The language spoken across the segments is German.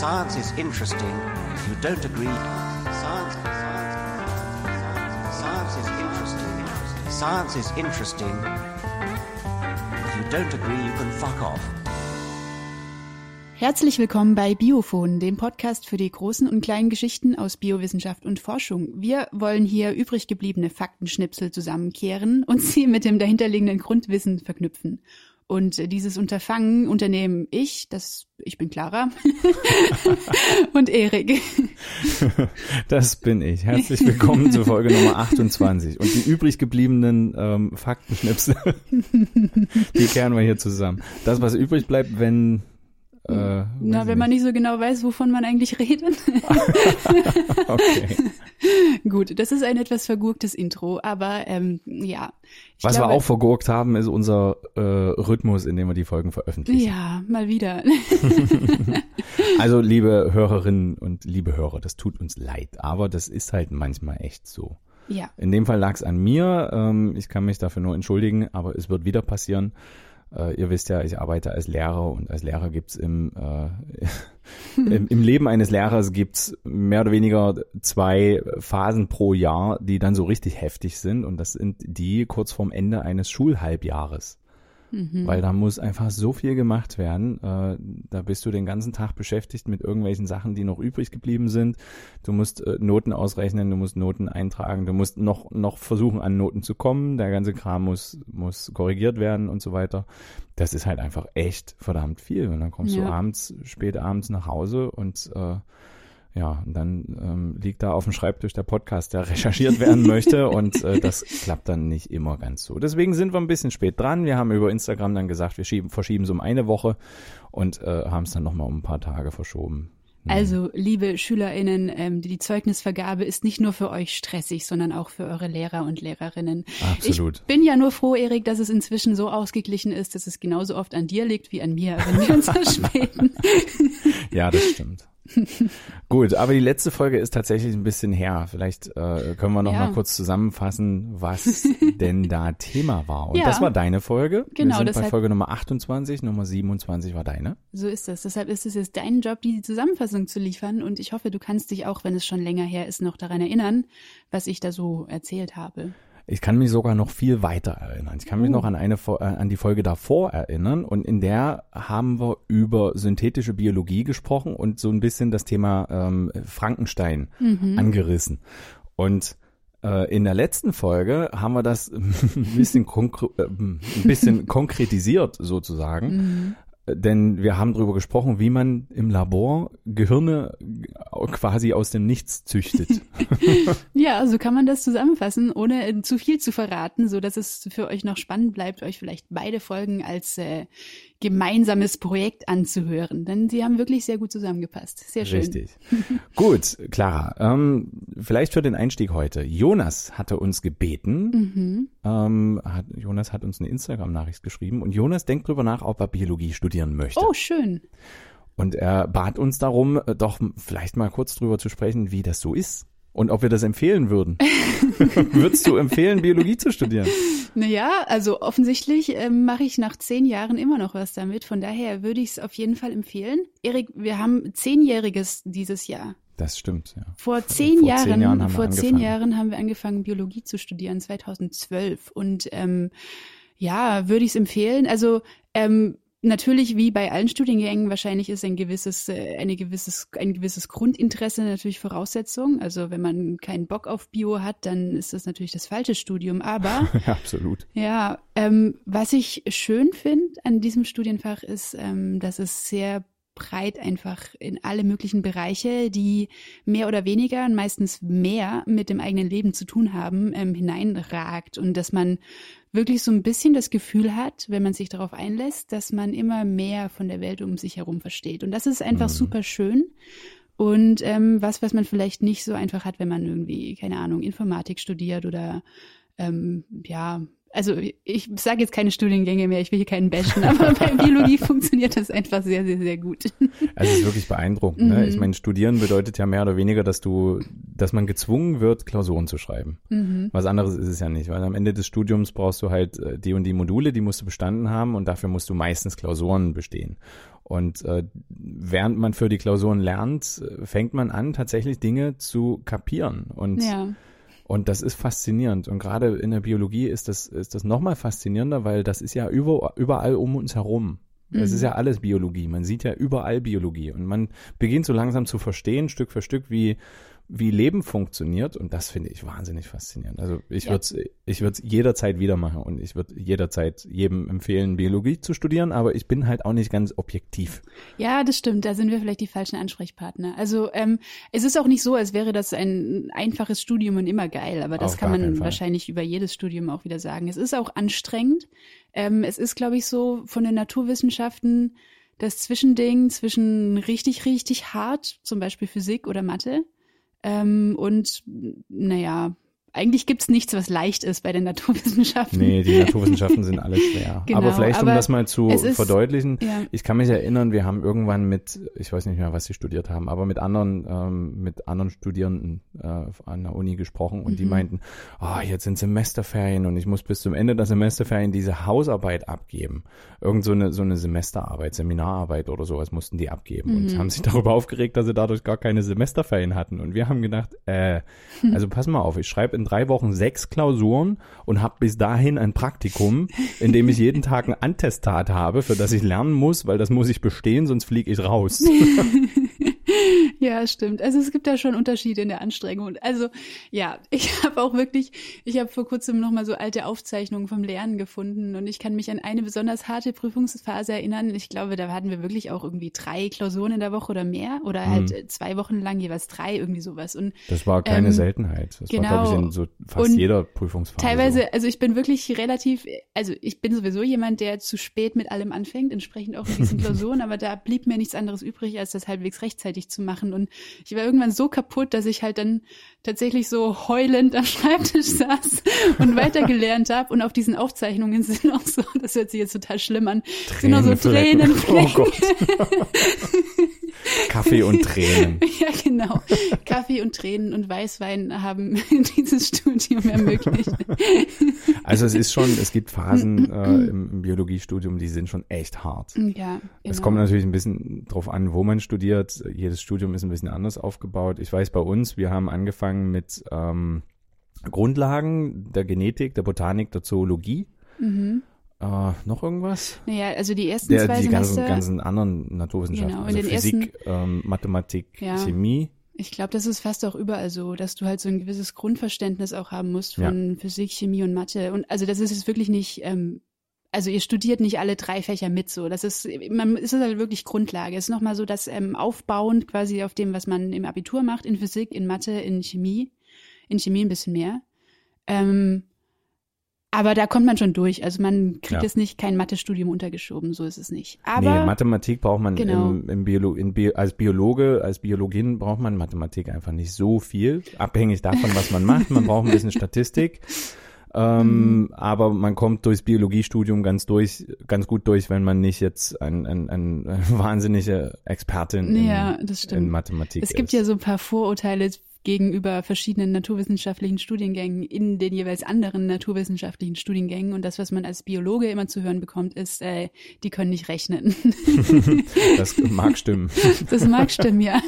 Science is interesting. If you don't agree, science, science, science is interesting. Science is interesting. If you don't agree, you can fuck off. Herzlich willkommen bei Biophon, dem Podcast für die großen und kleinen Geschichten aus Biowissenschaft und Forschung. Wir wollen hier übrig gebliebene Faktenschnipsel zusammenkehren und sie mit dem dahinterliegenden Grundwissen verknüpfen. Und dieses Unterfangen unternehmen ich, das ich bin Clara und Erik. Das bin ich. Herzlich willkommen zur Folge Nummer 28. Und die übrig gebliebenen ähm, Faktenschnipsel, die kehren wir hier zusammen. Das, was übrig bleibt, wenn äh, Na, wenn man nicht so genau weiß, wovon man eigentlich redet. okay. Gut, das ist ein etwas vergurktes Intro, aber ähm, ja. Was glaube, wir auch vergurkt haben, ist unser äh, Rhythmus, in dem wir die Folgen veröffentlichen. Ja, mal wieder. also, liebe Hörerinnen und liebe Hörer, das tut uns leid, aber das ist halt manchmal echt so. Ja. In dem Fall lag es an mir. Ähm, ich kann mich dafür nur entschuldigen, aber es wird wieder passieren. Äh, ihr wisst ja, ich arbeite als Lehrer und als Lehrer gibt's im, äh, im, im Leben eines Lehrers gibt's mehr oder weniger zwei Phasen pro Jahr, die dann so richtig heftig sind. Und das sind die kurz vorm Ende eines Schulhalbjahres mhm. weil da muss einfach so viel gemacht werden. Äh, da bist du den ganzen Tag beschäftigt mit irgendwelchen Sachen, die noch übrig geblieben sind. Du musst äh, Noten ausrechnen, du musst Noten eintragen, du musst noch, noch versuchen, an Noten zu kommen. Der ganze Kram muss, muss korrigiert werden und so weiter. Das ist halt einfach echt verdammt viel. Und dann kommst ja. du abends, spät abends nach Hause und äh, ja, und dann ähm, liegt da auf dem Schreibtisch der Podcast, der recherchiert werden möchte und äh, das klappt dann nicht immer ganz so. Deswegen sind wir ein bisschen spät dran. Wir haben über Instagram dann gesagt, wir schieben, verschieben es um eine Woche und äh, haben es dann nochmal um ein paar Tage verschoben. Mhm. Also, liebe SchülerInnen, ähm, die Zeugnisvergabe ist nicht nur für euch stressig, sondern auch für eure Lehrer und Lehrerinnen. Absolut. Ich bin ja nur froh, Erik, dass es inzwischen so ausgeglichen ist, dass es genauso oft an dir liegt wie an mir, wenn wir uns verspäten. ja, das stimmt. Gut, aber die letzte Folge ist tatsächlich ein bisschen her. Vielleicht äh, können wir noch ja. mal kurz zusammenfassen, was denn da Thema war. Und ja. das war deine Folge. Genau. Wir sind bei Folge Nummer 28, Nummer 27 war deine. So ist es. Deshalb ist es jetzt dein Job, die Zusammenfassung zu liefern. Und ich hoffe, du kannst dich auch, wenn es schon länger her ist, noch daran erinnern, was ich da so erzählt habe. Ich kann mich sogar noch viel weiter erinnern. Ich kann mich uh. noch an eine äh, an die Folge davor erinnern und in der haben wir über synthetische Biologie gesprochen und so ein bisschen das Thema ähm, Frankenstein mhm. angerissen. Und äh, in der letzten Folge haben wir das ein bisschen, äh, ein bisschen konkretisiert sozusagen. Mhm. Denn wir haben darüber gesprochen, wie man im Labor Gehirne quasi aus dem Nichts züchtet. ja, so kann man das zusammenfassen, ohne zu viel zu verraten, so dass es für euch noch spannend bleibt, euch vielleicht beide Folgen als äh, gemeinsames Projekt anzuhören, denn sie haben wirklich sehr gut zusammengepasst. Sehr schön. Richtig. gut, Clara, ähm, vielleicht für den Einstieg heute. Jonas hatte uns gebeten, mhm. ähm, hat, Jonas hat uns eine Instagram-Nachricht geschrieben und Jonas denkt drüber nach, ob er Biologie studieren möchte. Oh, schön. Und er bat uns darum, äh, doch vielleicht mal kurz drüber zu sprechen, wie das so ist und ob wir das empfehlen würden. Würdest du empfehlen, Biologie zu studieren? Naja, also offensichtlich äh, mache ich nach zehn Jahren immer noch was damit. Von daher würde ich es auf jeden Fall empfehlen. Erik, wir haben zehnjähriges dieses Jahr. Das stimmt, ja. Vor zehn vor Jahren, zehn Jahren haben vor zehn Jahren haben wir angefangen, Biologie zu studieren, 2012. Und ähm, ja, würde ich es empfehlen. Also ähm, Natürlich, wie bei allen Studiengängen, wahrscheinlich ist ein gewisses, äh, eine gewisses, ein gewisses Grundinteresse natürlich Voraussetzung. Also wenn man keinen Bock auf Bio hat, dann ist das natürlich das falsche Studium. Aber ja, absolut. Ja, ähm, was ich schön finde an diesem Studienfach ist, ähm, dass es sehr breit einfach in alle möglichen Bereiche, die mehr oder weniger und meistens mehr mit dem eigenen Leben zu tun haben, ähm, hineinragt und dass man wirklich so ein bisschen das Gefühl hat, wenn man sich darauf einlässt, dass man immer mehr von der Welt um sich herum versteht. Und das ist einfach mhm. super schön. Und ähm, was, was man vielleicht nicht so einfach hat, wenn man irgendwie, keine Ahnung, Informatik studiert oder ähm, ja, also ich sage jetzt keine Studiengänge mehr, ich will hier keinen bashen, aber bei Biologie funktioniert das einfach sehr, sehr, sehr gut. Also es ist wirklich beeindruckend. Ne? Ich meine, studieren bedeutet ja mehr oder weniger, dass du, dass man gezwungen wird, Klausuren zu schreiben. Mhm. Was anderes ist es ja nicht, weil am Ende des Studiums brauchst du halt äh, die und die Module, die musst du bestanden haben und dafür musst du meistens Klausuren bestehen. Und äh, während man für die Klausuren lernt, fängt man an, tatsächlich Dinge zu kapieren. Und Ja. Und das ist faszinierend. Und gerade in der Biologie ist das, ist das nochmal faszinierender, weil das ist ja über, überall um uns herum. Es ist ja alles Biologie. Man sieht ja überall Biologie. Und man beginnt so langsam zu verstehen, Stück für Stück, wie, wie Leben funktioniert. Und das finde ich wahnsinnig faszinierend. Also ich Ja. würde es ich würd's jederzeit wieder machen. Und ich würde jederzeit jedem empfehlen, Biologie zu studieren. Aber ich bin halt auch nicht ganz objektiv. Ja, das stimmt. Da sind wir vielleicht die falschen Ansprechpartner. Also ähm, es ist auch nicht so, als wäre das ein einfaches Studium und immer geil, aber das Auf kann man wahrscheinlich über jedes Studium auch wieder sagen. Es ist auch anstrengend. Ähm, es ist, glaube ich, so von den Naturwissenschaften das Zwischending zwischen richtig, richtig hart, zum Beispiel Physik oder Mathe, ähm, und naja, eigentlich gibt's nichts, was leicht ist bei den Naturwissenschaften. Nee, die Naturwissenschaften sind alle schwer. Genau, aber vielleicht, um aber das mal zu es ist- verdeutlichen, Ja. ich kann mich erinnern, wir haben irgendwann mit, ich weiß nicht mehr, was sie studiert haben, aber mit anderen, ähm, mit anderen Studierenden äh, an der Uni gesprochen und die Mhm. meinten, ah, jetzt sind Semesterferien und ich muss bis zum Ende der Semesterferien diese Hausarbeit abgeben. Irgend so eine, so eine Semesterarbeit, Seminararbeit oder sowas mussten die abgeben und Mhm. haben sich darüber aufgeregt, dass sie dadurch gar keine Semesterferien hatten. Und wir haben gedacht, äh, also pass mal auf, ich schreibe in drei Wochen sechs Klausuren und habe bis dahin ein Praktikum, in dem ich jeden Tag ein Antestat habe, für das ich lernen muss, weil das muss ich bestehen, sonst fliege ich raus. Ja, stimmt. Also es gibt da schon Unterschiede in der Anstrengung. Also ja, ich habe auch wirklich, ich habe vor kurzem noch mal so alte Aufzeichnungen vom Lernen gefunden und ich kann mich an eine besonders harte Prüfungsphase erinnern. Ich glaube, da hatten wir wirklich auch irgendwie drei Klausuren in der Woche oder mehr oder halt Mhm. äh, zwei Wochen lang jeweils drei irgendwie sowas und Das war keine Ähm, Seltenheit. Das war, genau. glaube ich, in so fast Und jeder Prüfungsphase. Teilweise, So. also ich bin wirklich relativ, also ich bin sowieso jemand, der zu spät mit allem anfängt, entsprechend auch mit diesen Klausuren, aber da blieb mir nichts anderes übrig, als das halbwegs rechtzeitig zu machen. Und ich war irgendwann so kaputt, dass ich halt dann tatsächlich so heulend am Schreibtisch saß und weitergelernt habe. Und auf diesen Aufzeichnungen sind auch so, das hört sich jetzt total schlimm an, sind auch so. Tränenflecken. Oh Gott. Kaffee und Tränen. Ja, genau. Kaffee und Tränen und Weißwein haben dieses Studium ermöglicht. Also es ist schon, es gibt Phasen äh, im, im Biologiestudium, die sind schon echt hart. Ja, Es genau. kommt natürlich ein bisschen drauf an, wo man studiert. Jedes Studium ist ein bisschen anders aufgebaut. Ich weiß bei uns, wir haben angefangen mit ähm, Grundlagen der Genetik, der Botanik, der Zoologie. Mhm. Äh, noch irgendwas? Naja, also die ersten Der, zwei die ganzen, Semester, ganzen anderen Naturwissenschaften, Genau, also den Physik, ähm, Mathematik, Ja. Chemie. ich glaube, das ist fast auch überall so, dass du halt so ein gewisses Grundverständnis auch haben musst von Physik, Chemie und Mathe. Und also das ist jetzt wirklich nicht, ähm, also ihr studiert nicht alle drei Fächer mit so. Das ist, man ist halt wirklich Grundlage. Es ist nochmal so das ähm, aufbauend quasi auf dem, was man im Abitur macht, in Physik, in Mathe, in Chemie. In Chemie ein bisschen mehr. Ähm, aber da kommt man schon durch. Also man kriegt Ja. jetzt nicht kein Mathestudium untergeschoben, so ist es nicht. Aber nee, Mathematik braucht man Genau. im, im Biolo in Bio als Biologe, als Biologin braucht man Mathematik einfach nicht so viel, abhängig davon, was man macht. Man braucht ein bisschen Statistik. Ähm, Mhm. Aber man kommt durchs Biologiestudium ganz durch, ganz gut durch, wenn man nicht jetzt ein, ein, ein, eine wahnsinnige Expertin in, ja, in Mathematik Es gibt ist. ja so ein paar Vorurteile gegenüber verschiedenen naturwissenschaftlichen Studiengängen in den jeweils anderen naturwissenschaftlichen Studiengängen. Und das, was man als Biologe immer zu hören bekommt, ist, äh, die können nicht rechnen. das mag stimmen. Das mag stimmen, ja.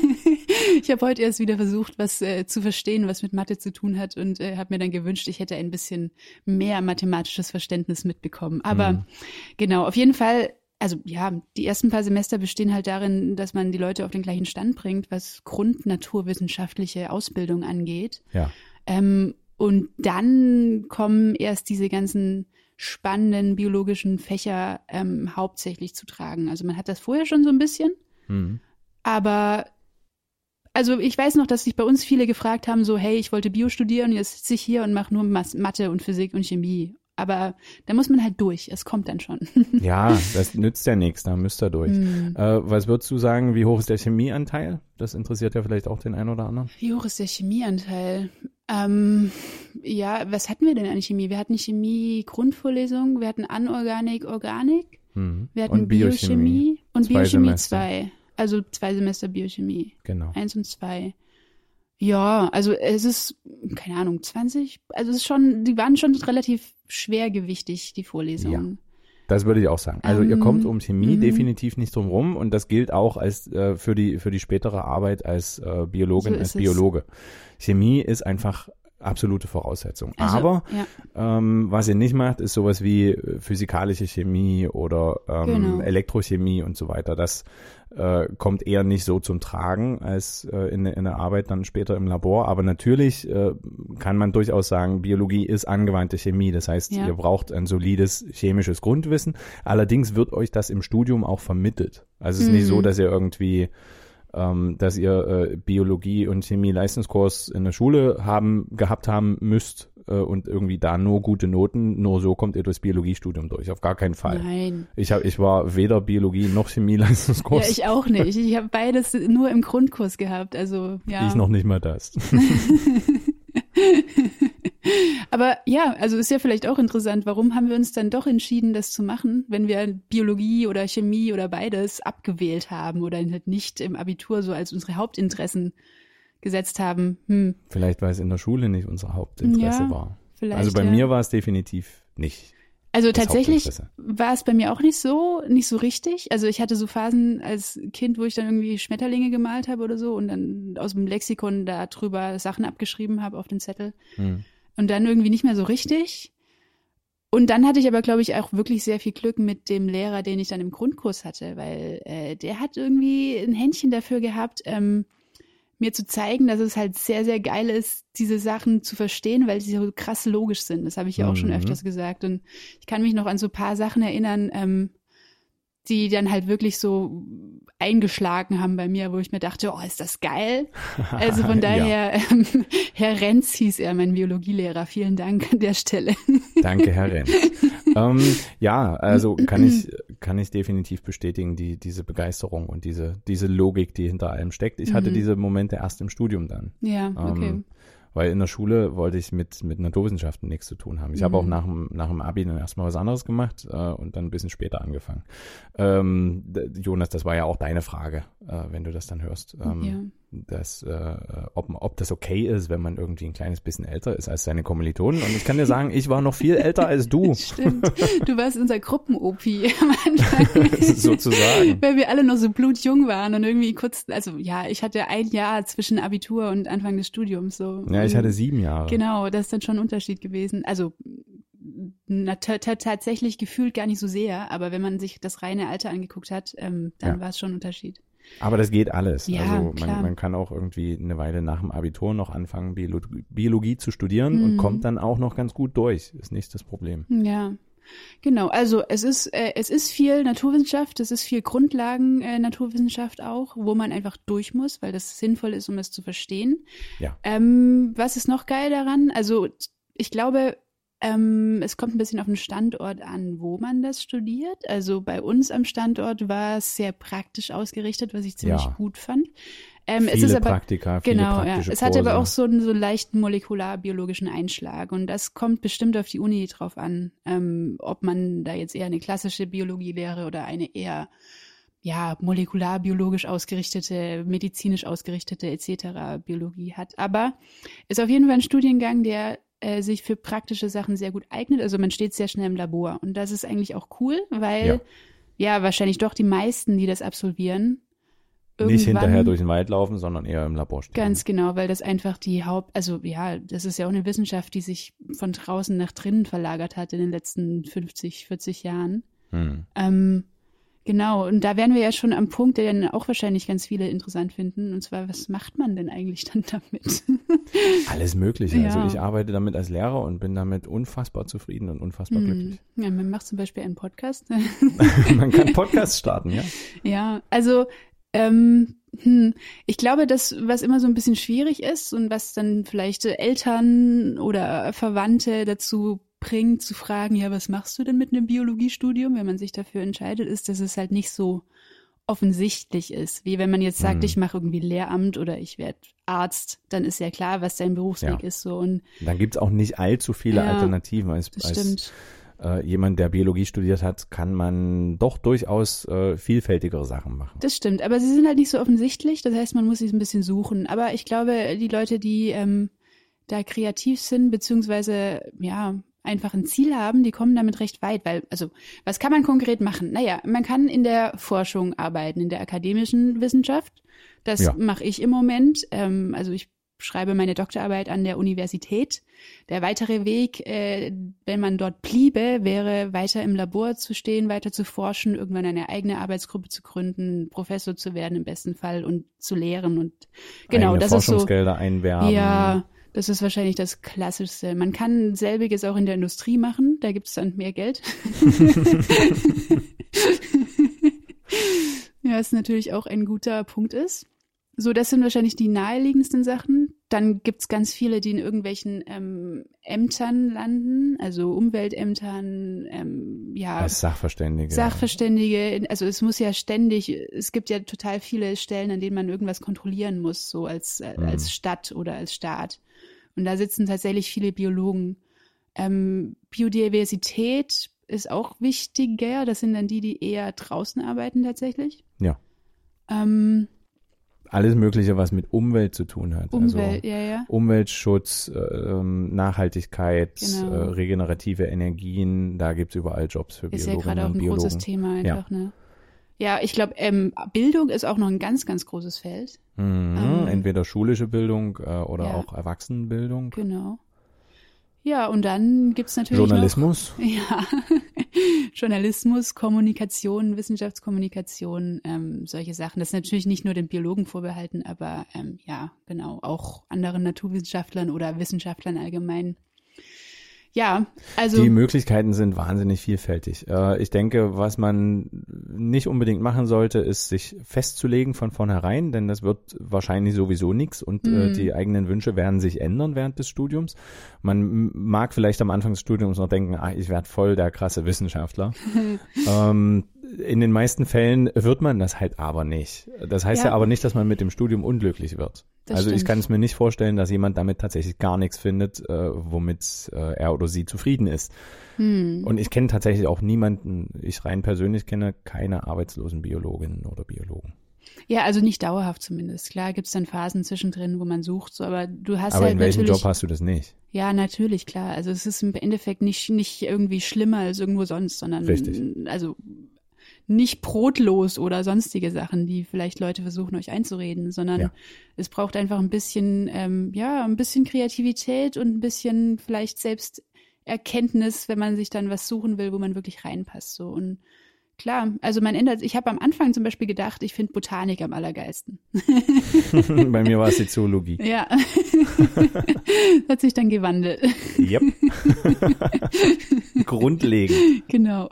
Ich habe heute erst wieder versucht, was äh, zu verstehen, was mit Mathe zu tun hat und äh, habe mir dann gewünscht, ich hätte ein bisschen mehr mathematisches Verständnis mitbekommen. Aber Mhm. genau, auf jeden Fall, also ja, die ersten paar Semester bestehen halt darin, dass man die Leute auf den gleichen Stand bringt, was grundnaturwissenschaftliche Ausbildung angeht. Ja. Ähm, und dann kommen erst diese ganzen spannenden biologischen Fächer ähm, hauptsächlich zu tragen. Also man hat das vorher schon so ein bisschen, Mhm. aber also ich weiß noch, dass sich bei uns viele gefragt haben, so hey, ich wollte Bio studieren, jetzt sitze ich hier und mache nur Mas Mathe und Physik und Chemie. Aber da muss man halt durch. Es kommt dann schon. Ja, das nützt ja nichts, da müsst ihr durch. Hm. Äh, was würdest du sagen, wie hoch ist der Chemieanteil? Das interessiert ja vielleicht auch den einen oder anderen. Wie hoch ist der Chemieanteil? Ähm, ja, was hatten wir denn an Chemie? Wir hatten Chemie Grundvorlesung, wir hatten Anorganik, Organik, Mhm. wir hatten Und Biochemie, und Zwei Biochemie Semester. 2. Also zwei Semester Biochemie. Genau. Eins und zwei. Ja, also es ist, keine Ahnung, 20. Also es ist schon, die waren schon relativ schwergewichtig, die Vorlesungen. Das würde ich auch sagen. Also ihr Ähm, kommt um Chemie mhm. definitiv nicht drum rum und das gilt auch als äh, für die für die spätere Arbeit als äh, Biologin, So als ist es. Biologe. Chemie ist einfach absolute Voraussetzung. Also, Aber ja. ähm, was ihr nicht macht, ist sowas wie äh, physikalische Chemie oder ähm, Genau. Elektrochemie und so weiter. Das äh, kommt eher nicht so zum Tragen als äh, in, in der Arbeit dann später im Labor. Aber natürlich äh, kann man durchaus sagen, Biologie ist angewandte Chemie. Das heißt, Ja. ihr braucht ein solides chemisches Grundwissen. Allerdings wird euch das im Studium auch vermittelt. Also es ist nicht Mhm. so, dass ihr irgendwie ähm, dass ihr äh, Biologie und Chemie Leistungskurs in der Schule haben gehabt haben müsst äh, und irgendwie da nur gute Noten, nur so kommt ihr durchs Biologiestudium durch. Auf gar keinen Fall. Nein. Ich hab, ich war weder Biologie noch Chemie Ja, Leistungskurs. ich auch nicht. Ich habe beides nur im Grundkurs gehabt. Also ja. Ich noch nicht mal das. Aber ja, also ist ja vielleicht auch interessant, warum haben wir uns dann doch entschieden, das zu machen, wenn wir Biologie oder Chemie oder beides abgewählt haben oder halt nicht im Abitur so als unsere Hauptinteressen gesetzt haben. Hm, Vielleicht, weil es in der Schule nicht unser Hauptinteresse Ja, war. Also bei ja. mir war es definitiv nicht. Also tatsächlich war es bei mir auch nicht so, nicht so richtig. Also ich hatte so Phasen als Kind, wo ich dann irgendwie Schmetterlinge gemalt habe oder so und dann aus dem Lexikon da drüber Sachen abgeschrieben habe auf den Zettel. Hm. Und dann irgendwie nicht mehr so richtig. Und dann hatte ich aber, glaube ich, auch wirklich sehr viel Glück mit dem Lehrer, den ich dann im Grundkurs hatte, weil äh, der hat irgendwie ein Händchen dafür gehabt, ähm, mir zu zeigen, dass es halt sehr, sehr geil ist, diese Sachen zu verstehen, weil sie so krass logisch sind. Das habe ich ja auch schon Mhm. öfters gesagt. Und ich kann mich noch an so ein paar Sachen erinnern, ähm, die dann halt wirklich so eingeschlagen haben bei mir, wo ich mir dachte, oh, ist das geil. Also von Ja. daher, ähm, Herr Renz hieß er, mein Biologielehrer. Vielen Dank an der Stelle. Danke, Herr Renn. ähm, ja, also kann ich, kann ich definitiv bestätigen, die, diese Begeisterung und diese, diese Logik, die hinter allem steckt. Ich hatte Mhm. diese Momente erst im Studium dann. Ja, okay. Ähm, weil in der Schule wollte ich mit, mit Naturwissenschaften nichts zu tun haben. Ich habe auch Mhm. nach dem, nach dem Abi dann erstmal was anderes gemacht äh, und dann ein bisschen später angefangen. Ähm, Jonas, das war ja auch deine Frage, äh, wenn du das dann hörst. Ähm, ja. Dass, äh, ob, ob das okay ist, wenn man irgendwie ein kleines bisschen älter ist als seine Kommilitonen. Und ich kann dir sagen, ich war noch viel älter als du, Stimmt. Du warst unser Gruppen-OP am Anfang. sozusagen. Weil wir alle noch so blutjung waren und irgendwie kurz, also ja, ich hatte ein Jahr zwischen Abitur und Anfang des Studiums so. Ja, ich Und hatte sieben Jahre. Genau, das ist dann schon ein Unterschied gewesen. Also na, ta- ta- tatsächlich gefühlt gar nicht so sehr, aber wenn man sich das reine Alter angeguckt hat, ähm, dann Ja. war es schon ein Unterschied. Aber das geht alles. Ja, also man, man kann auch irgendwie eine Weile nach dem Abitur noch anfangen, Biologie, Biologie zu studieren und Mhm. kommt dann auch noch ganz gut durch. Ist nicht das Problem. Ja. Genau, also es ist äh, es ist viel Naturwissenschaft, es ist viel Grundlagen äh, Naturwissenschaft auch, wo man einfach durch muss, weil das sinnvoll ist, um es zu verstehen. Ja. Ähm, was ist noch geil daran? Also ich glaube, ähm, es kommt ein bisschen auf den Standort an, wo man das studiert. Also bei uns am Standort war es sehr praktisch ausgerichtet, was ich ziemlich Ja. gut fand. Ähm, es viele ist aber Praktika, viele Genau, ja. Es hat aber auch so einen so leichten molekularbiologischen Einschlag und das kommt bestimmt auf die Uni drauf an, ähm, ob man da jetzt eher eine klassische Biologielehre oder eine eher ja molekularbiologisch ausgerichtete, medizinisch ausgerichtete etc. Biologie hat. Aber ist auf jeden Fall ein Studiengang, der äh, sich für praktische Sachen sehr gut eignet. Also man steht sehr schnell im Labor und das ist eigentlich auch cool, weil ja, wahrscheinlich doch die meisten, die das absolvieren, Nicht hinterher irgendwann- durch den Wald laufen, sondern eher im Labor stehen. Ganz genau, weil das einfach die Haupt, also ja, das ist ja auch eine Wissenschaft, die sich von draußen nach drinnen verlagert hat in den letzten 50, 40 Jahren. Hm. Ähm, genau, und da wären wir ja schon am Punkt, der dann auch wahrscheinlich ganz viele interessant finden. Und zwar, was macht man denn eigentlich dann damit? Alles Mögliche. Ja. Also ich arbeite damit als Lehrer und bin damit unfassbar zufrieden und unfassbar glücklich. Hm. ja, man macht zum Beispiel einen Podcast. Man kann Podcasts starten, ja. Ja, also ähm, hm, ich glaube, das, was immer so ein bisschen schwierig ist und was dann vielleicht Eltern oder Verwandte dazu bringt, zu fragen, ja, was machst du denn mit einem Biologiestudium, wenn man sich dafür entscheidet, ist, dass es halt nicht so offensichtlich ist. Wie wenn man jetzt sagt, Mhm. ich mache irgendwie Lehramt oder ich werde Arzt, dann ist ja klar, was dein Berufsweg Ja. ist so und Dann gibt's auch nicht allzu viele Ja, Alternativen. Als, das als stimmt. äh, jemand, der Biologie studiert hat, kann man doch durchaus äh, vielfältigere Sachen machen. Das stimmt, aber sie sind halt nicht so offensichtlich, das heißt, man muss sich ein bisschen suchen. Aber ich glaube, die Leute, die ähm, da kreativ sind, beziehungsweise ja, einfach ein Ziel haben, die kommen damit recht weit, weil, also, was kann man konkret machen? Naja, man kann in der Forschung arbeiten, in der akademischen Wissenschaft. Das Ja. mache ich im Moment. Ähm, also ich schreibe meine Doktorarbeit an der Universität. Der weitere Weg, äh, wenn man dort bliebe, wäre weiter im Labor zu stehen, weiter zu forschen, irgendwann eine eigene Arbeitsgruppe zu gründen, Professor zu werden im besten Fall und zu lehren und genau, Eigene das ist so. Forschungsgelder einwerben. Ja, das ist wahrscheinlich das Klassischste. Man kann selbiges auch in der Industrie machen, da gibt es dann mehr Geld. ja, was natürlich auch ein guter Punkt ist. So, das sind wahrscheinlich die naheliegendsten Sachen. Dann gibt's ganz viele, die in irgendwelchen ähm, Ämtern landen, also Umweltämtern, ähm, ja, Als Sachverständige. Sachverständige, also es muss ja ständig, es gibt ja total viele Stellen, an denen man irgendwas kontrollieren muss, so als, äh, Mhm. als Stadt oder als Staat. Und da sitzen tatsächlich viele Biologen. Ähm, Biodiversität ist auch wichtiger. Das sind dann die, die eher draußen arbeiten tatsächlich. Ja. Ähm, Alles Mögliche, was mit Umwelt zu tun hat. Umwelt, Also ja, ja. Umweltschutz, äh, Nachhaltigkeit, Genau. äh, regenerative Energien, da gibt's überall Jobs für Ist ja Biologinnen gerade auch und ein Biologen. großes Thema einfach, ne? Ja, ich glaube, ähm, Bildung ist auch noch ein ganz, ganz großes Feld. Mhm, Ähm, Entweder schulische Bildung äh, oder ja. auch Erwachsenenbildung. Genau. Ja, und dann gibt's natürlich noch Journalismus. Ja, Journalismus, Kommunikation, Wissenschaftskommunikation, ähm, solche Sachen. Das ist natürlich nicht nur den Biologen vorbehalten, aber ähm, ja, genau, auch anderen Naturwissenschaftlern oder Wissenschaftlern allgemein. Ja, also Die Möglichkeiten sind wahnsinnig vielfältig. Äh, ich denke, was man nicht unbedingt machen sollte, ist sich festzulegen von vornherein, denn das wird wahrscheinlich sowieso nichts und äh, Mhm. die eigenen Wünsche werden sich ändern während des Studiums. Man mag vielleicht am Anfang des Studiums noch denken, ah, ich werde voll der krasse Wissenschaftler. ähm, in den meisten Fällen wird man das halt aber nicht. Das heißt ja, Ja. aber nicht, dass man mit dem Studium unglücklich wird. Das also ich stimmt. kann es mir nicht vorstellen, dass jemand damit tatsächlich gar nichts findet, äh, womit äh, er oder sie zufrieden ist. hm, Und ich kenne tatsächlich auch niemanden, ich rein persönlich kenne keine arbeitslosen Biologinnen oder Biologen. ja, also nicht dauerhaft zumindest. Klar gibt's dann Phasen zwischendrin, wo man sucht, so, aber du hast Aber halt in welchem. Job hast du das nicht? Ja, natürlich, klar. Also es ist im Endeffekt nicht, nicht irgendwie schlimmer als irgendwo sonst, sondern Richtig. also nicht brotlos oder sonstige Sachen, die vielleicht Leute versuchen, euch einzureden, sondern Ja. es braucht einfach ein bisschen, ähm, ja, ein bisschen Kreativität und ein bisschen vielleicht Selbsterkenntnis, wenn man sich dann was suchen will, wo man wirklich reinpasst. So und klar, also man ändert, ich habe am Anfang zum Beispiel gedacht, ich finde Botanik am allergeilsten. Bei mir war es die Zoologie. Ja. Hat sich dann gewandelt. Yep. Grundlegend. Genau.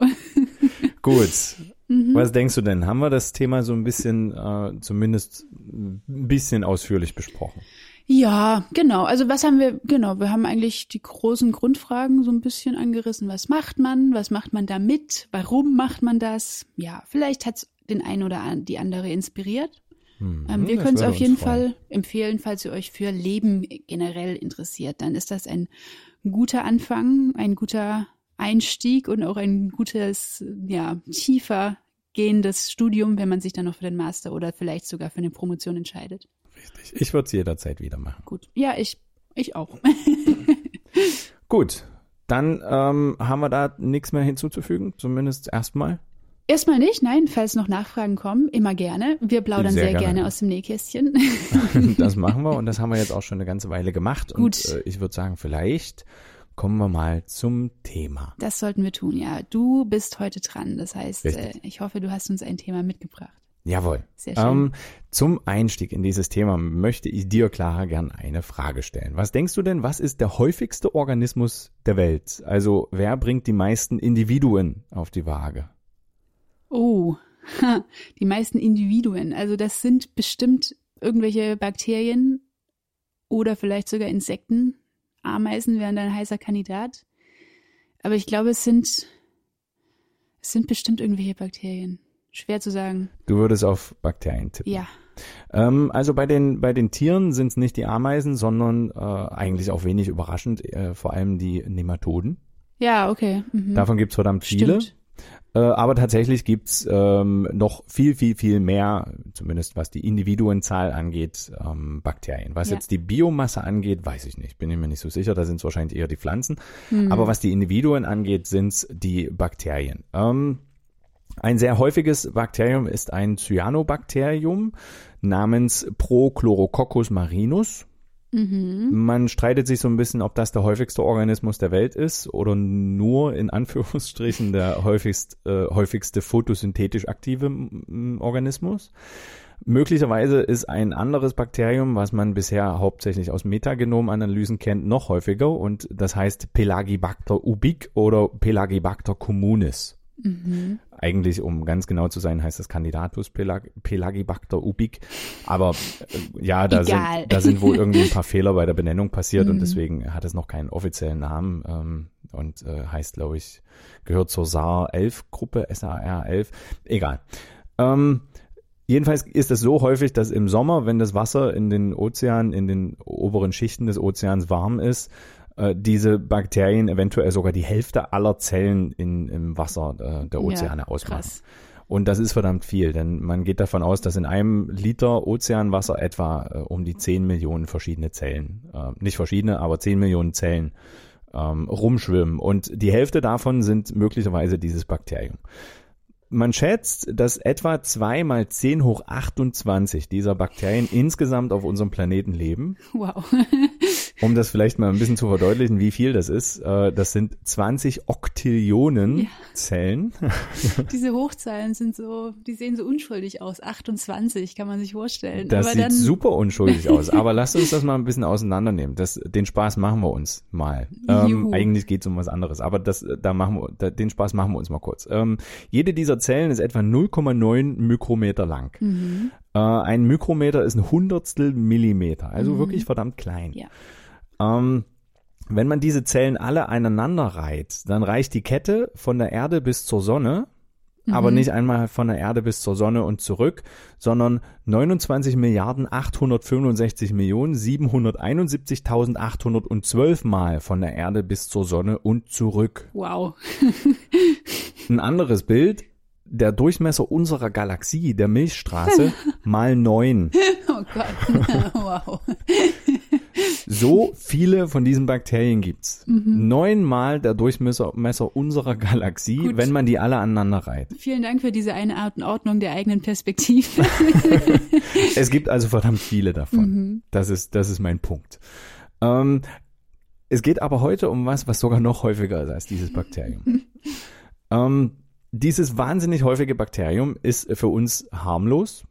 Gut. Mhm. Was denkst du denn? Haben wir das Thema so ein bisschen, äh, zumindest ein bisschen ausführlich besprochen? Ja, genau. Also was haben wir, genau, wir haben eigentlich die großen Grundfragen so ein bisschen angerissen. Was macht man? Was macht man damit? Warum macht man das? Ja, vielleicht hat's den einen oder die andere inspiriert. Hm, Ähm, wir können es auf jeden freuen. Fall empfehlen, falls ihr euch für Leben generell interessiert. Dann ist das ein guter Anfang, ein guter Einstieg und auch ein gutes, ja, tiefer gehendes Studium, wenn man sich dann noch für den Master oder vielleicht sogar für eine Promotion entscheidet. Richtig. Ich würde es jederzeit wieder machen. Gut. Ja, ich, ich auch. Gut. Dann ähm, haben wir da nichts mehr hinzuzufügen, zumindest erstmal. Erstmal nicht, nein, falls noch Nachfragen kommen, immer gerne. Wir plaudern Sehr sehr, gerne. gerne. aus dem Nähkästchen. Das machen wir und das haben wir jetzt auch schon eine ganze Weile gemacht. Gut. Und äh, ich würde sagen, vielleicht kommen wir mal zum Thema. Das sollten wir tun, ja. Du bist heute dran. Das heißt, äh, Richtig. ich hoffe, du hast uns ein Thema mitgebracht. Jawohl. Sehr schön. Ähm, zum Einstieg in dieses Thema möchte ich dir, Clara, gern eine Frage stellen. Was denkst du denn, was ist der häufigste Organismus der Welt? Also wer bringt die meisten Individuen auf die Waage? Oh, die meisten Individuen. Also das sind bestimmt irgendwelche Bakterien oder vielleicht sogar Insekten. Ameisen wären da ein heißer Kandidat. Aber ich glaube, es sind, es sind bestimmt irgendwelche Bakterien. Schwer zu sagen. Du würdest auf Bakterien tippen. Ja. Ähm, also bei den, bei den Tieren sind es nicht die Ameisen, sondern äh, eigentlich auch wenig überraschend, äh, vor allem die Nematoden. Ja, okay. Mhm. Davon gibt's verdammt viele. Stimmt. Äh, aber tatsächlich gibt's ähm, noch viel, viel, viel mehr, zumindest was die Individuenzahl angeht, ähm, Bakterien. Was Ja. jetzt die Biomasse angeht, weiß ich nicht, bin ich mir nicht so sicher, da sind es wahrscheinlich eher die Pflanzen. Mhm. Aber was die Individuen angeht, sind's die Bakterien. Ähm, ein sehr häufiges Bakterium ist ein Cyanobakterium namens Prochlorococcus marinus. Mhm. Man streitet sich so ein bisschen, ob das der häufigste Organismus der Welt ist oder nur in Anführungsstrichen der häufigst, äh, häufigste photosynthetisch aktive Organismus. Möglicherweise ist ein anderes Bakterium, was man bisher hauptsächlich aus Metagenomanalysen kennt, noch häufiger und das heißt Pelagibacter ubique oder Pelagibacter communis. Mhm. Eigentlich, um ganz genau zu sein, heißt das Candidatus Pelag Pelagibacter ubique. Aber äh, ja, da Egal. sind, da sind wohl irgendwie ein paar Fehler bei der Benennung passiert und Mhm. deswegen hat es noch keinen offiziellen Namen ähm, und äh, heißt, glaube ich, gehört zur SAR-11-Gruppe, SAR-11. Egal. Ähm, Jedenfalls ist es so häufig, dass im Sommer, wenn das Wasser in den Ozeanen, in den oberen Schichten des Ozeans warm ist, äh, diese Bakterien eventuell sogar die Hälfte aller Zellen in, im Wasser äh, der Ozeane ja, ausmachen. Krass. Und das ist verdammt viel, denn man geht davon aus, dass in einem Liter Ozeanwasser etwa äh, um die 10 Millionen verschiedene Zellen, äh, nicht verschiedene, aber 10 Millionen Zellen ähm, rumschwimmen. Und die Hälfte davon sind möglicherweise dieses Bakterium. Man schätzt, dass etwa 2 mal 10 hoch 28 dieser Bakterien insgesamt auf unserem Planeten leben. Wow. Um das vielleicht mal ein bisschen zu verdeutlichen, wie viel das ist, äh, das sind 20 Oktillionen Ja. Zellen. Diese Hochzahlen sind so, die sehen so unschuldig aus. 28 kann man sich vorstellen. Das Aber sieht dann, super unschuldig aus. Aber lasst uns das mal ein bisschen auseinandernehmen. Das, den Spaß machen wir uns mal. Ähm, eigentlich geht es um was anderes, aber das, da machen wir, da, den Spaß machen wir uns mal kurz. Ähm, jede dieser Zellen ist etwa 0,9 Mikrometer lang. Mhm. Äh, ein Mikrometer ist ein Hundertstel Millimeter, also wirklich verdammt klein. Ja. Ähm, wenn man diese Zellen alle aneinander reiht, dann reicht die Kette von der Erde bis zur Sonne, aber nicht einmal von der Erde bis zur Sonne und zurück, sondern 29 Milliarden 865 Millionen 771.812 Mal von der Erde bis zur Sonne und zurück. Wow. Ein anderes Bild, der Durchmesser unserer Galaxie, der Milchstraße, mal neun. Oh Gott. wow. So viele von diesen Bakterien gibt's. Neunmal der Durchmesser Messer unserer Galaxie, Gut. wenn man die alle aneinander reiht. Vielen Dank für diese Einordnung der eigenen Perspektive. Es gibt also verdammt viele davon. Das ist, das ist mein Punkt. Ähm, es geht aber heute um was, was sogar noch häufiger ist als dieses Bakterium. ähm, dieses wahnsinnig häufige Bakterium ist für uns harmlos.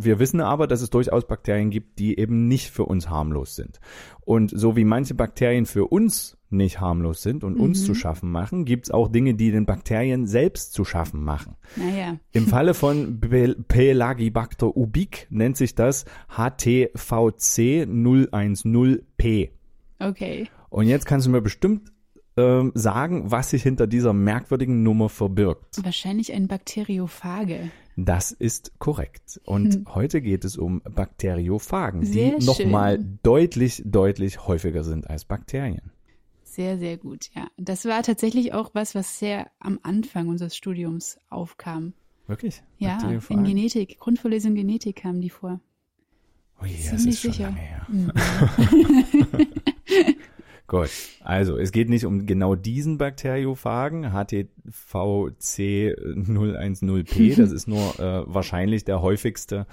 Wir wissen aber, dass es durchaus Bakterien gibt, die eben nicht für uns harmlos sind. Und so wie manche Bakterien für uns nicht harmlos sind und uns zu schaffen machen, gibt's auch Dinge, die den Bakterien selbst zu schaffen machen. naja. Im Falle von Pel- Pelagibacter ubique nennt sich das HTVC 010P. Okay. Und jetzt kannst du mir bestimmt ähm, sagen, was sich hinter dieser merkwürdigen Nummer verbirgt. Wahrscheinlich ein Bakteriophage. Das ist korrekt. Und heute geht es um Bakteriophagen, Sehr die nochmal deutlich, deutlich häufiger sind als Bakterien. Sehr, sehr gut, ja. Das war tatsächlich auch was, was sehr am Anfang unseres Studiums aufkam. Wirklich? Ja, in? Genetik, Grundvorlesung Genetik kamen die vor. Oh je, das Ziemlich ist schon sicher. lange her. Gut, also es geht nicht um genau diesen Bakteriophagen, HTVC 010P, das ist nur äh, wahrscheinlich der häufigste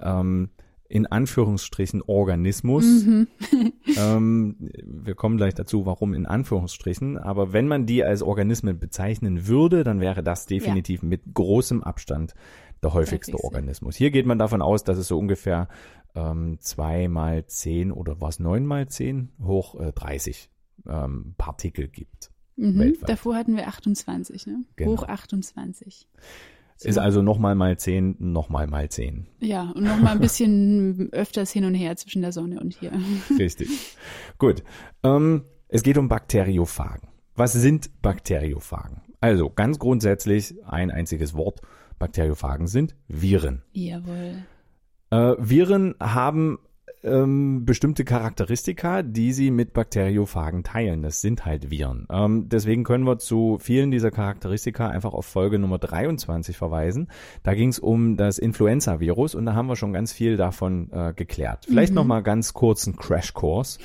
ähm, in Anführungsstrichen Organismus. ähm, wir kommen gleich dazu, warum in Anführungsstrichen, aber wenn man die als Organismen bezeichnen würde, dann wäre das definitiv mit großem Abstand der häufigste. Organismus. Hier geht man davon aus, dass es so ungefähr ähm, 2 mal 10 oder was 9 mal 10 hoch äh, 30 ähm, Partikel gibt. Mhm. Weltweit. Davor hatten wir 28, ne? Genau. Hoch 28. So. Ist also nochmal mal 10, nochmal mal 10. Ja, und noch mal ein bisschen öfters hin und her zwischen der Sonne und hier. Richtig. Gut. Ähm, es geht um Bakteriophagen. was sind Bakteriophagen? Also ganz grundsätzlich ein einziges Wort. Bakteriophagen sind Viren. Jawohl. Äh, Viren haben ähm, bestimmte Charakteristika, die sie mit Bakteriophagen teilen. Das sind halt Viren. Ähm, deswegen können wir zu vielen dieser Charakteristika einfach auf Folge Nummer 23 verweisen. Da ging es um das Influenza-Virus und da haben wir schon ganz viel davon äh, geklärt. Vielleicht mhm. noch mal ganz kurz ein Crashkurs.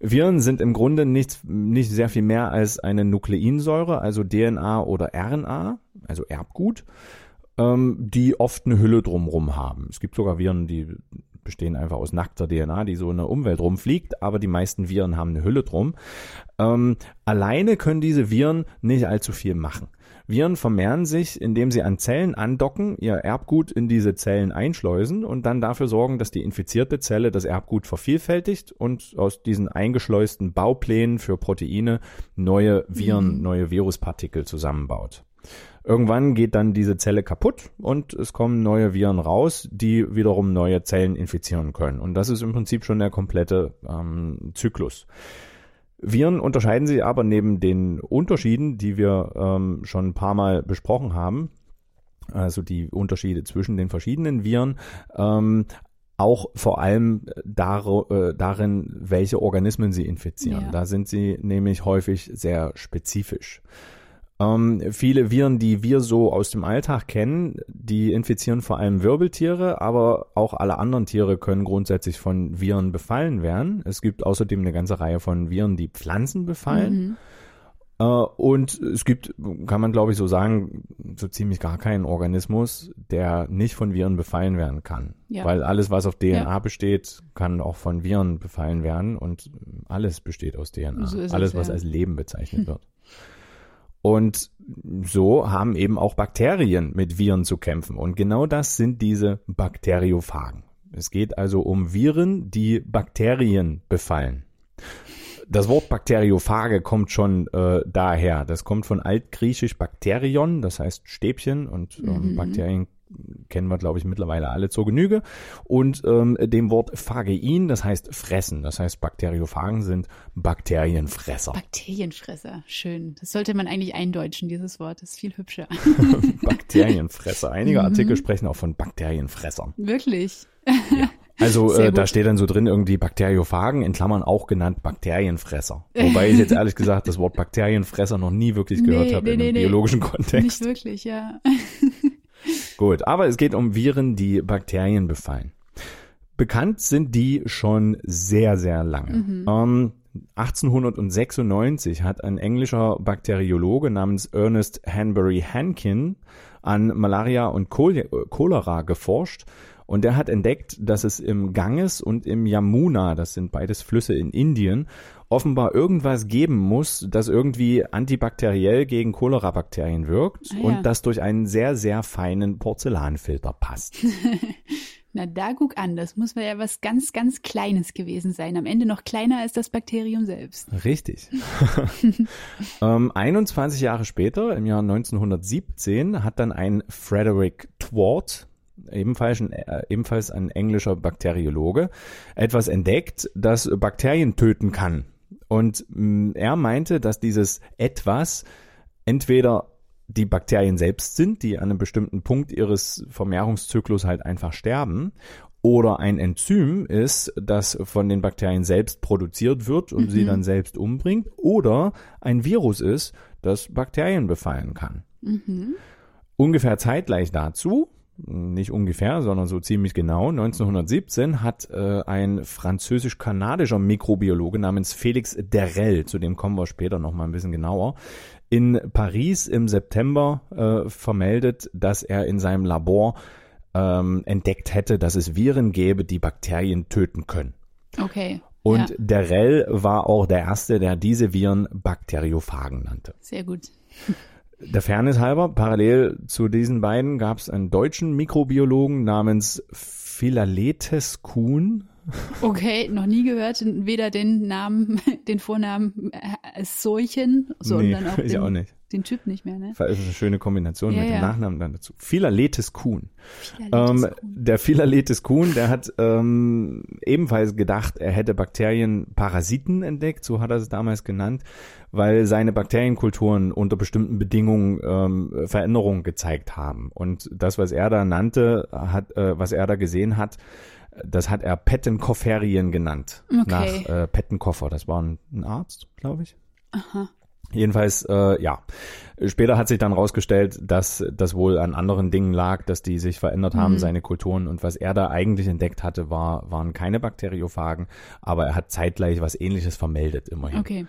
Viren sind im Grunde nicht, nicht sehr viel mehr als eine Nukleinsäure, also DNA oder RNA, also Erbgut ähm, die oft eine Hülle drumrum haben. Es gibt sogar Viren, die bestehen einfach aus nackter DNA, die so in der Umwelt rumfliegt, aber die meisten Viren haben eine Hülle drum. Ähm, alleine können diese Viren nicht allzu viel machen. Viren vermehren sich, indem sie an Zellen andocken, ihr Erbgut in diese Zellen einschleusen und dann dafür sorgen, dass die infizierte Zelle das Erbgut vervielfältigt und aus diesen eingeschleusten Bauplänen für Proteine neue Viren, mhm. neue Viruspartikel zusammenbaut. Irgendwann geht dann diese Zelle kaputt und es kommen neue Viren raus, die wiederum neue Zellen infizieren können. Und das ist im Prinzip schon der komplette ähm, Zyklus. Viren unterscheiden sich aber neben den Unterschieden, die wir ähm, schon ein paar Mal besprochen haben, also die Unterschiede zwischen den verschiedenen Viren, ähm, auch vor allem dar äh, darin, welche Organismen sie infizieren. Ja. Da sind sie nämlich häufig sehr spezifisch. Ähm, viele Viren, die wir so aus dem Alltag kennen, die infizieren vor allem Wirbeltiere, aber auch alle anderen Tiere können grundsätzlich von Viren befallen werden. Es gibt außerdem eine ganze Reihe von Viren, die Pflanzen befallen. Mhm. Äh, und es gibt, kann man glaube ich so sagen, so ziemlich gar keinen Organismus, der nicht von Viren befallen werden kann. Ja. Weil alles, was auf DNA ja. besteht, kann auch von Viren befallen werden und alles besteht aus DNA. So alles, es, was als Leben bezeichnet wird. Und so haben eben auch Bakterien mit Viren zu kämpfen. Und genau das sind diese Bakteriophagen. Es geht also um Viren, die Bakterien befallen. Das Wort Bakteriophage kommt schon äh, daher. Das kommt von altgriechisch Bakterion, das heißt Stäbchen und ähm, mhm. Bakterien kennen wir, glaube ich, mittlerweile alle zur Genüge. Und ähm, dem Wort Phagein, das heißt fressen. Das heißt, Bakteriophagen sind Bakterienfresser. Bakterienfresser, schön. Das sollte man eigentlich eindeutschen, dieses Wort. Das ist viel hübscher. Bakterienfresser. Einige mhm. Artikel sprechen auch von Bakterienfressern. Wirklich? Ja. Also äh, da steht dann so drin irgendwie Bakteriophagen, in Klammern auch genannt Bakterienfresser. Wobei ich jetzt ehrlich gesagt das Wort Bakterienfresser noch nie wirklich gehört nee, habe nee, im nee, biologischen Kontext. Nicht wirklich, ja. Gut, aber es geht um Viren, die Bakterien befallen. Bekannt sind die schon sehr, sehr lange. Mhm. Ähm, 1896 hat ein englischer Bakteriologe namens Ernest Hanbury Hankin an Malaria und Cholera geforscht und der hat entdeckt, dass es im Ganges und im Yamuna, das sind beides Flüsse in Indien, offenbar irgendwas geben muss, das irgendwie antibakteriell gegen Cholera-Bakterien wirkt ah, ja. und das durch einen sehr, sehr feinen Porzellanfilter passt. Na, da guck an, das muss ja was ganz, ganz Kleines gewesen sein. Am Ende noch kleiner als das Bakterium selbst. Richtig. ähm, 21 Jahre später, im Jahr 1917, hat dann ein Frederick Twart, ebenfalls ein, äh, ebenfalls ein englischer Bakteriologe, etwas entdeckt, das Bakterien töten kann. Und mh, mm, er meinte, dass dieses etwas entweder die Bakterien selbst sind, die an einem bestimmten Punkt ihres Vermehrungszyklus halt einfach sterben, oder ein Enzym ist, das von den Bakterien selbst produziert wird und mhm. sie dann selbst umbringt, oder ein Virus ist, das Bakterien befallen kann. Mhm. Ungefähr zeitgleich dazu nicht ungefähr, sondern so ziemlich genau, 1917 hat äh, ein französisch-kanadischer Mikrobiologe namens Felix Derrell, zu dem kommen wir später nochmal ein bisschen genauer, in Paris im September äh, vermeldet, dass er in seinem Labor ähm, entdeckt hätte, dass es Viren gäbe, die Bakterien töten können. Okay. Und ja. Derrell war auch der Erste, der diese Viren Bakteriophagen nannte. Sehr gut. Der Fairness halber, parallel zu diesen beiden gab es einen deutschen Mikrobiologen namens Philaletes Kuhn. Okay, noch nie gehört. Weder den Namen, den Vornamen als solchen, sondern Nee, auch, den, auch nicht. den Typ nicht mehr, ne? Das ist eine schöne Kombination Ja, mit dem ja. Nachnamen dann dazu. Philaletes Kuhn. Philaletes Ähm, Kuhn. der Philaletes Kuhn, der hat ähm, ebenfalls gedacht, er hätte Bakterien Parasiten entdeckt, so hat er es damals genannt, weil seine Bakterienkulturen unter bestimmten Bedingungen ähm, Veränderungen gezeigt haben. Und das, was er da nannte, hat, äh, was er da gesehen hat, das hat er Pettenkofferien genannt. Okay. Nach äh, Pettenkoffer. Das war ein, ein Arzt, glaube ich. Aha. Jedenfalls, äh, ja. Später hat sich dann rausgestellt, dass das wohl an anderen Dingen lag, dass die sich verändert haben, Mhm. seine Kulturen. Und was er da eigentlich entdeckt hatte, war, waren keine Bakteriophagen, aber er hat zeitgleich was ähnliches vermeldet, immerhin. Okay.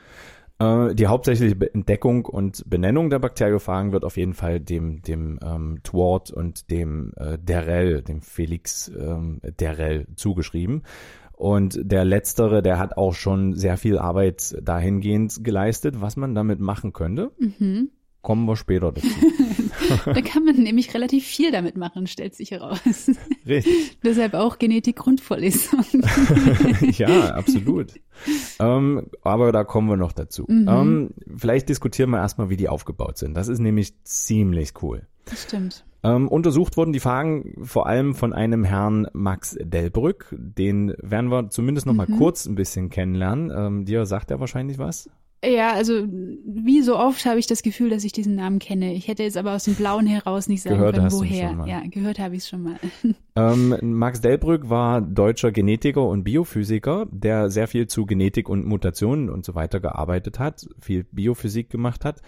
Äh, die hauptsächliche Entdeckung und Benennung der Bakteriophagen wird auf jeden Fall dem, dem ähm, Twort und dem äh, Derell, dem Felix ähm, Derell zugeschrieben. Und der Letztere, der hat auch schon sehr viel Arbeit dahingehend geleistet, was man damit machen könnte. Mhm. Kommen wir später dazu. Da kann man nämlich relativ viel damit machen, stellt sich heraus. Richtig. Deshalb auch Genetik-Grundvorlesung. ja, absolut. Ähm, aber da kommen wir noch dazu. Mhm. Ähm, vielleicht diskutieren wir erstmal, wie die aufgebaut sind. Das ist nämlich ziemlich cool. Das stimmt. Ähm, untersucht wurden die Fragen vor allem von einem Herrn Max Delbrück. Den werden wir zumindest noch mal Mhm. kurz ein bisschen kennenlernen. Ähm, dir sagt er wahrscheinlich was? Ja, also wie so oft habe ich das Gefühl, dass ich diesen Namen kenne. Ich hätte jetzt aber aus dem Blauen heraus nicht sagen Gehört können, woher. Ja, gehört habe ich es schon mal. Ähm, Max Delbrück war deutscher Genetiker und Biophysiker, der sehr viel zu Genetik und Mutationen und so weiter gearbeitet hat, viel Biophysik gemacht hat.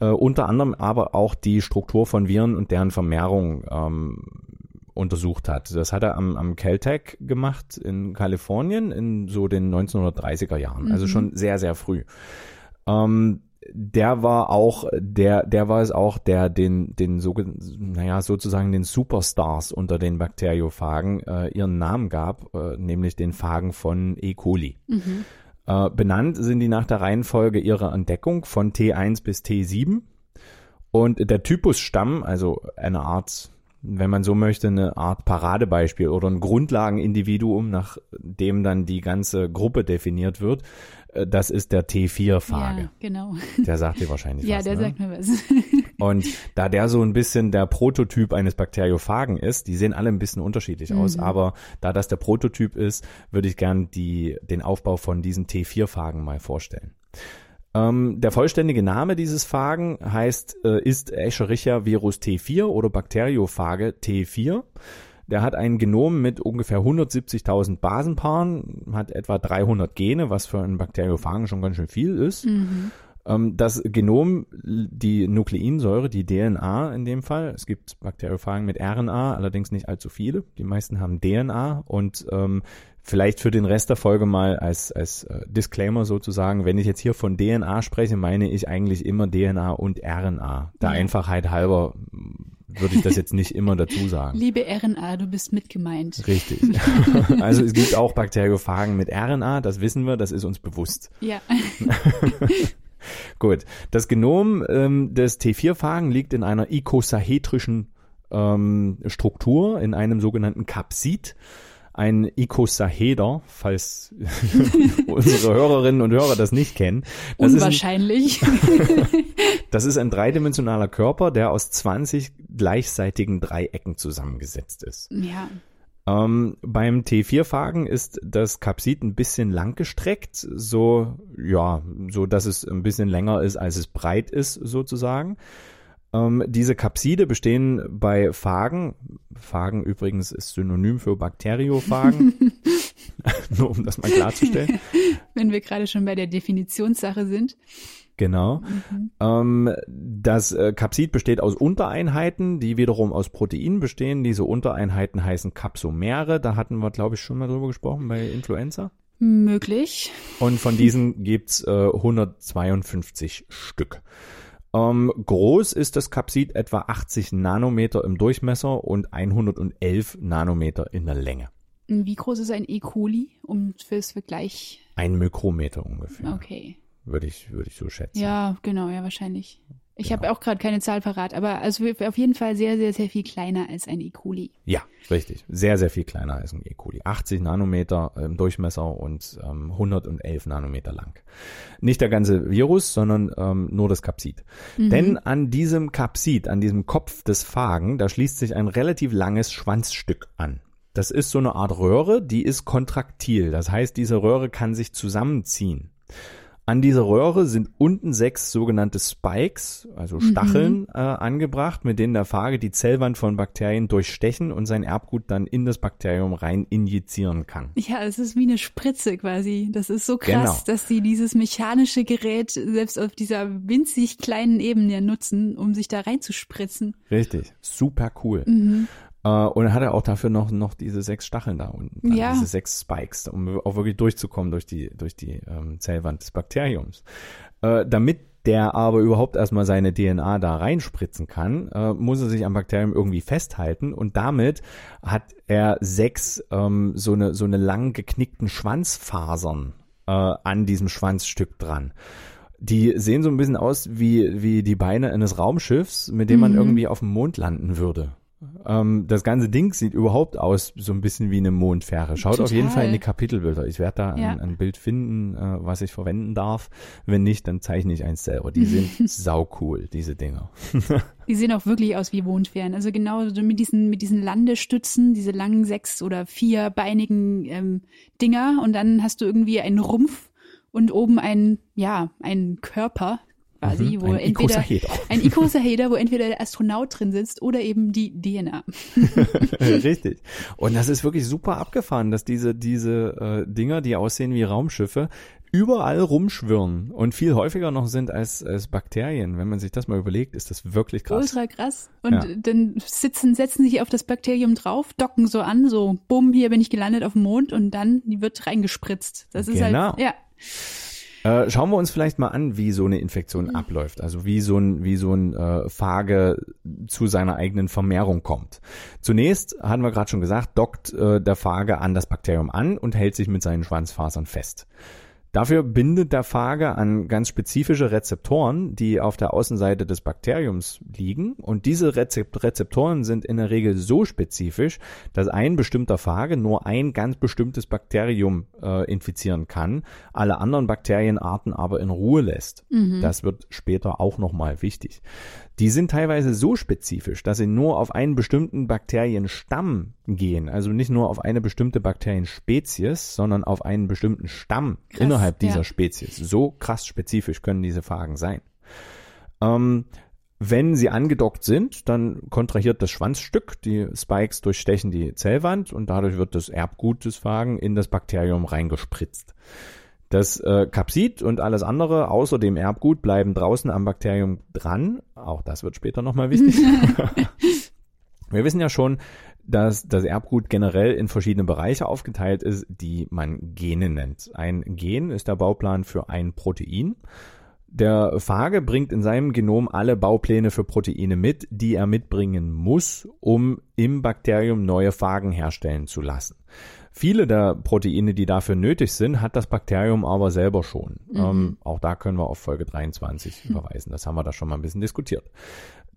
Äh, unter anderem aber auch die Struktur von Viren und deren Vermehrung ähm, untersucht hat. Das hat er am, am Caltech gemacht in Kalifornien in so den 1930er Jahren, also Mhm. schon sehr, sehr früh. Ähm, der war auch, der, der war es auch, der den, den so, naja, sozusagen den Superstars unter den Bakteriophagen äh, ihren Namen gab, äh, nämlich den Phagen von E. coli. Mhm. Äh, benannt sind die nach der Reihenfolge ihrer Entdeckung von T1 bis T7. Und der Typusstamm, also eine Art, wenn man so möchte, eine Art Paradebeispiel oder ein Grundlagenindividuum, nach dem dann die ganze Gruppe definiert wird, äh, das ist der T4-Phage. Ja, genau. Der sagt dir wahrscheinlich Ja, was. der ne? sagt mir was. Und da der so ein bisschen der Prototyp eines Bakteriophagen ist, die sehen alle ein bisschen unterschiedlich aus, Mhm. aber da das der Prototyp ist, würde ich gern die, den Aufbau von diesen T4-Phagen mal vorstellen. Ähm, der vollständige Name dieses Phagen heißt, äh, ist Escherichia virus T4 oder Bakteriophage T4. Der hat ein Genom mit ungefähr 170.000 Basenpaaren, hat etwa 300 Gene, was für einen Bakteriophagen schon ganz schön viel ist. Mhm. Ähm, das Genom, die Nukleinsäure, die DNA in dem Fall, es gibt Bakteriophagen mit RNA, allerdings nicht allzu viele. Die meisten haben DNA und ähm, vielleicht für den Rest der Folge mal als, als äh, Disclaimer sozusagen, wenn ich jetzt hier von DNA spreche, meine ich eigentlich immer DNA und RNA. Der Ja. Einfachheit halber würde ich das jetzt nicht immer dazu sagen. Liebe RNA, du bist mitgemeint. Richtig. Also es gibt auch Bakteriophagen mit RNA, das wissen wir, das ist uns bewusst. Ja. Gut, das Genom ähm, des T4-Phagen liegt in einer ikosahetrischen ähm, Struktur, in einem sogenannten Kapsid. Ein Ikosaheder, falls unsere Hörerinnen und Hörer das nicht kennen. Das ist, ein, Unwahrscheinlich. das ist ein dreidimensionaler Körper, der aus 20 gleichseitigen Dreiecken zusammengesetzt ist. ja. Ähm, beim T4-Phagen ist das Kapsid ein bisschen langgestreckt, so, ja, so dass es ein bisschen länger ist, als es breit ist, sozusagen. Ähm, diese Kapside bestehen bei Phagen, Phagen übrigens ist Synonym für Bakteriophagen, nur um das mal klarzustellen. Wenn wir gerade schon bei der Definitionssache sind. Genau. Mhm. Ähm, das äh, Kapsid besteht aus Untereinheiten, die wiederum aus Proteinen bestehen. Diese Untereinheiten heißen Kapsomere. Da hatten wir, glaube ich, schon mal drüber gesprochen bei Influenza. Möglich. Und von diesen gibt's äh, 152 Stück. Ähm, groß ist das Kapsid etwa 80 Nanometer im Durchmesser und 111 Nanometer in der Länge. Wie groß ist ein E. coli, um fürs Vergleich? Ein Mikrometer ungefähr, Okay. würde ich, würde ich so schätzen. Ja, genau, ja, wahrscheinlich. Ich Genau. habe auch gerade keine Zahl parat, aber also auf jeden Fall sehr, sehr, sehr viel kleiner als ein E. coli. Ja, richtig. Sehr, sehr viel kleiner als ein E. coli. 80 Nanometer im Durchmesser und ähm, 111 Nanometer lang. Nicht der ganze Virus, sondern ähm, nur das Kapsid. Denn an diesem Kapsid, an diesem Kopf des Phagen, da schließt sich ein relativ langes Schwanzstück an. Das ist so eine Art Röhre, die ist kontraktil. Das heißt, diese Röhre kann sich zusammenziehen. An dieser Röhre sind unten sechs sogenannte Spikes, also Stacheln, äh, angebracht, mit denen der Phage die Zellwand von Bakterien durchstechen und sein Erbgut dann in das Bakterium rein injizieren kann. Ja, es ist wie eine Spritze quasi. Das ist so krass, Genau. dass sie dieses mechanische Gerät selbst auf dieser winzig kleinen Ebene nutzen, um sich da reinzuspritzen. Richtig, super cool. Äh, und dann hat er auch dafür noch, noch diese sechs Stacheln da unten, Ja. diese sechs Spikes, um auch wirklich durchzukommen durch die, durch die ähm, Zellwand des Bakteriums. Äh, damit der aber überhaupt erstmal seine DNA da reinspritzen kann, äh, muss er sich am Bakterium irgendwie festhalten und damit hat er sechs ähm, so eine so eine lang geknickten Schwanzfasern äh, an diesem Schwanzstück dran. Die sehen so ein bisschen aus wie wie die Beine eines Raumschiffs, mit dem man irgendwie auf dem Mond landen würde. Ähm, das ganze Ding sieht überhaupt aus so ein bisschen wie eine Mondfähre. Schaut auf jeden Total. Fall in die Kapitelbilder. Ich werde da Ja. ein, ein Bild finden, äh, was ich verwenden darf. Wenn nicht, dann zeichne ich eins selber. Die sind sau cool, diese Dinger. Die sehen auch wirklich aus wie Mondfähren. Also genau so mit diesen, mit diesen Landestützen, diese langen sechs- oder vierbeinigen ähm, Dinger und dann hast du irgendwie einen Rumpf und oben ein, ja, einen Körper quasi, Mhm, wo ein entweder ein Icosahedra, wo entweder der Astronaut drin sitzt oder eben die DNA. Richtig. Und das ist wirklich super abgefahren, dass diese, diese äh, Dinger, die aussehen wie Raumschiffe, überall rumschwirren und viel häufiger noch sind als, als Bakterien. Wenn man sich das mal überlegt, ist das wirklich krass. Ultra krass. Und Ja. dann sitzen, setzen sich auf das Bakterium drauf, docken so an, so, bumm, hier bin ich gelandet auf dem Mond und dann wird reingespritzt. Das ist Genau. halt, ja. Äh, schauen wir uns vielleicht mal an, wie so eine Infektion abläuft. Also wie so ein, wie so ein äh, Phage zu seiner eigenen Vermehrung kommt. Zunächst, hatten wir gerade schon gesagt, dockt äh, der Phage an das Bakterium an und hält sich mit seinen Schwanzfasern fest. Dafür bindet der Phage an ganz spezifische Rezeptoren, die auf der Außenseite des Bakteriums liegen. Und diese Rezep Rezeptoren sind in der Regel so spezifisch, dass ein bestimmter Phage nur ein ganz bestimmtes Bakterium äh, infizieren kann, alle anderen Bakterienarten aber in Ruhe lässt. Das wird später auch nochmal wichtig. Die sind teilweise so spezifisch, dass sie nur auf einen bestimmten Bakterienstamm gehen. Also nicht nur auf eine bestimmte Bakterienspezies, sondern auf einen bestimmten Stamm Krass, innerhalb dieser ja. Spezies. So krass spezifisch können diese Phagen sein. Ähm, wenn sie angedockt sind, dann kontrahiert das Schwanzstück, die Spikes durchstechen die Zellwand und dadurch wird das Erbgut des Phagen in das Bakterium reingespritzt. Das äh, Kapsid und alles andere außer dem Erbgut bleiben draußen am Bakterium dran. Auch das wird später nochmal wichtig. Wir wissen ja schon, dass das Erbgut generell in verschiedene Bereiche aufgeteilt ist, die man Gene nennt. Ein Gen ist der Bauplan für ein Protein. Der Phage bringt in seinem Genom alle Baupläne für Proteine mit, die er mitbringen muss, um im Bakterium neue Phagen herstellen zu lassen. Viele der Proteine, die dafür nötig sind, hat das Bakterium aber selber schon. Ähm, auch da können wir auf Folge 23 verweisen. Das haben wir da schon mal ein bisschen diskutiert.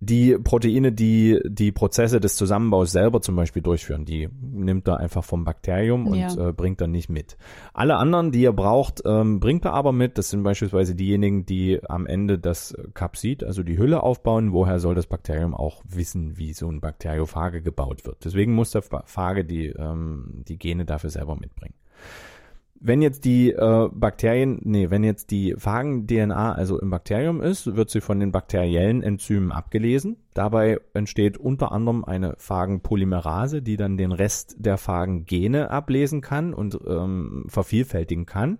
Die Proteine, die die Prozesse des Zusammenbaus selber zum Beispiel durchführen, die nimmt er einfach vom Bakterium und Ja. äh, bringt er nicht mit. Alle anderen, die er braucht, ähm, bringt er aber mit. Das sind beispielsweise diejenigen, die am Ende das Kapsid, also die Hülle aufbauen. Woher soll das Bakterium auch wissen, wie so ein Bakteriophage gebaut wird? Deswegen muss der Phage die, ähm, die Gene dafür selber mitbringen wenn jetzt die äh, Bakterien, nee, wenn jetzt die Phagen-DNA also im Bakterium ist, wird sie von den bakteriellen Enzymen abgelesen. Dabei entsteht unter anderem eine Phagenpolymerase, die dann den Rest der Phagengene ablesen kann und ähm, vervielfältigen kann.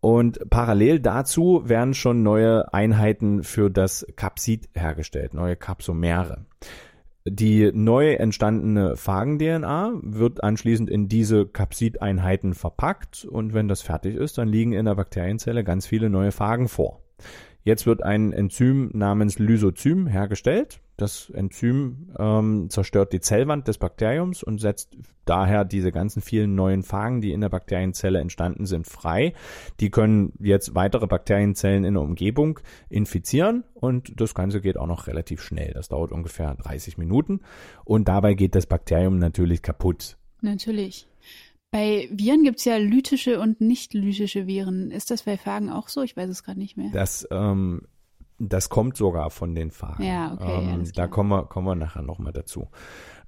Und parallel dazu werden schon neue Einheiten für das Kapsid hergestellt, neue Kapsomere. Die neu entstandene Phagen-DNA wird anschließend in diese Kapsideinheiten verpackt und wenn das fertig ist, dann liegen in der Bakterienzelle ganz viele neue Phagen vor. Jetzt wird ein Enzym namens Lysozym hergestellt. Das Enzym ähm, zerstört die Zellwand des Bakteriums und setzt daher diese ganzen vielen neuen Phagen, die in der Bakterienzelle entstanden sind, frei. Die können jetzt weitere Bakterienzellen in der Umgebung infizieren und das Ganze geht auch noch relativ schnell. Das dauert ungefähr 30 Minuten und dabei geht das Bakterium natürlich kaputt. Natürlich. Bei Viren gibt's ja lytische und nicht lytische Viren. Ist das bei Phagen auch so? Ich weiß es gerade nicht mehr. Das, ähm, das kommt sogar von den Phagen. Ja, okay, Ähm, da kommen wir, kommen wir nachher nochmal dazu.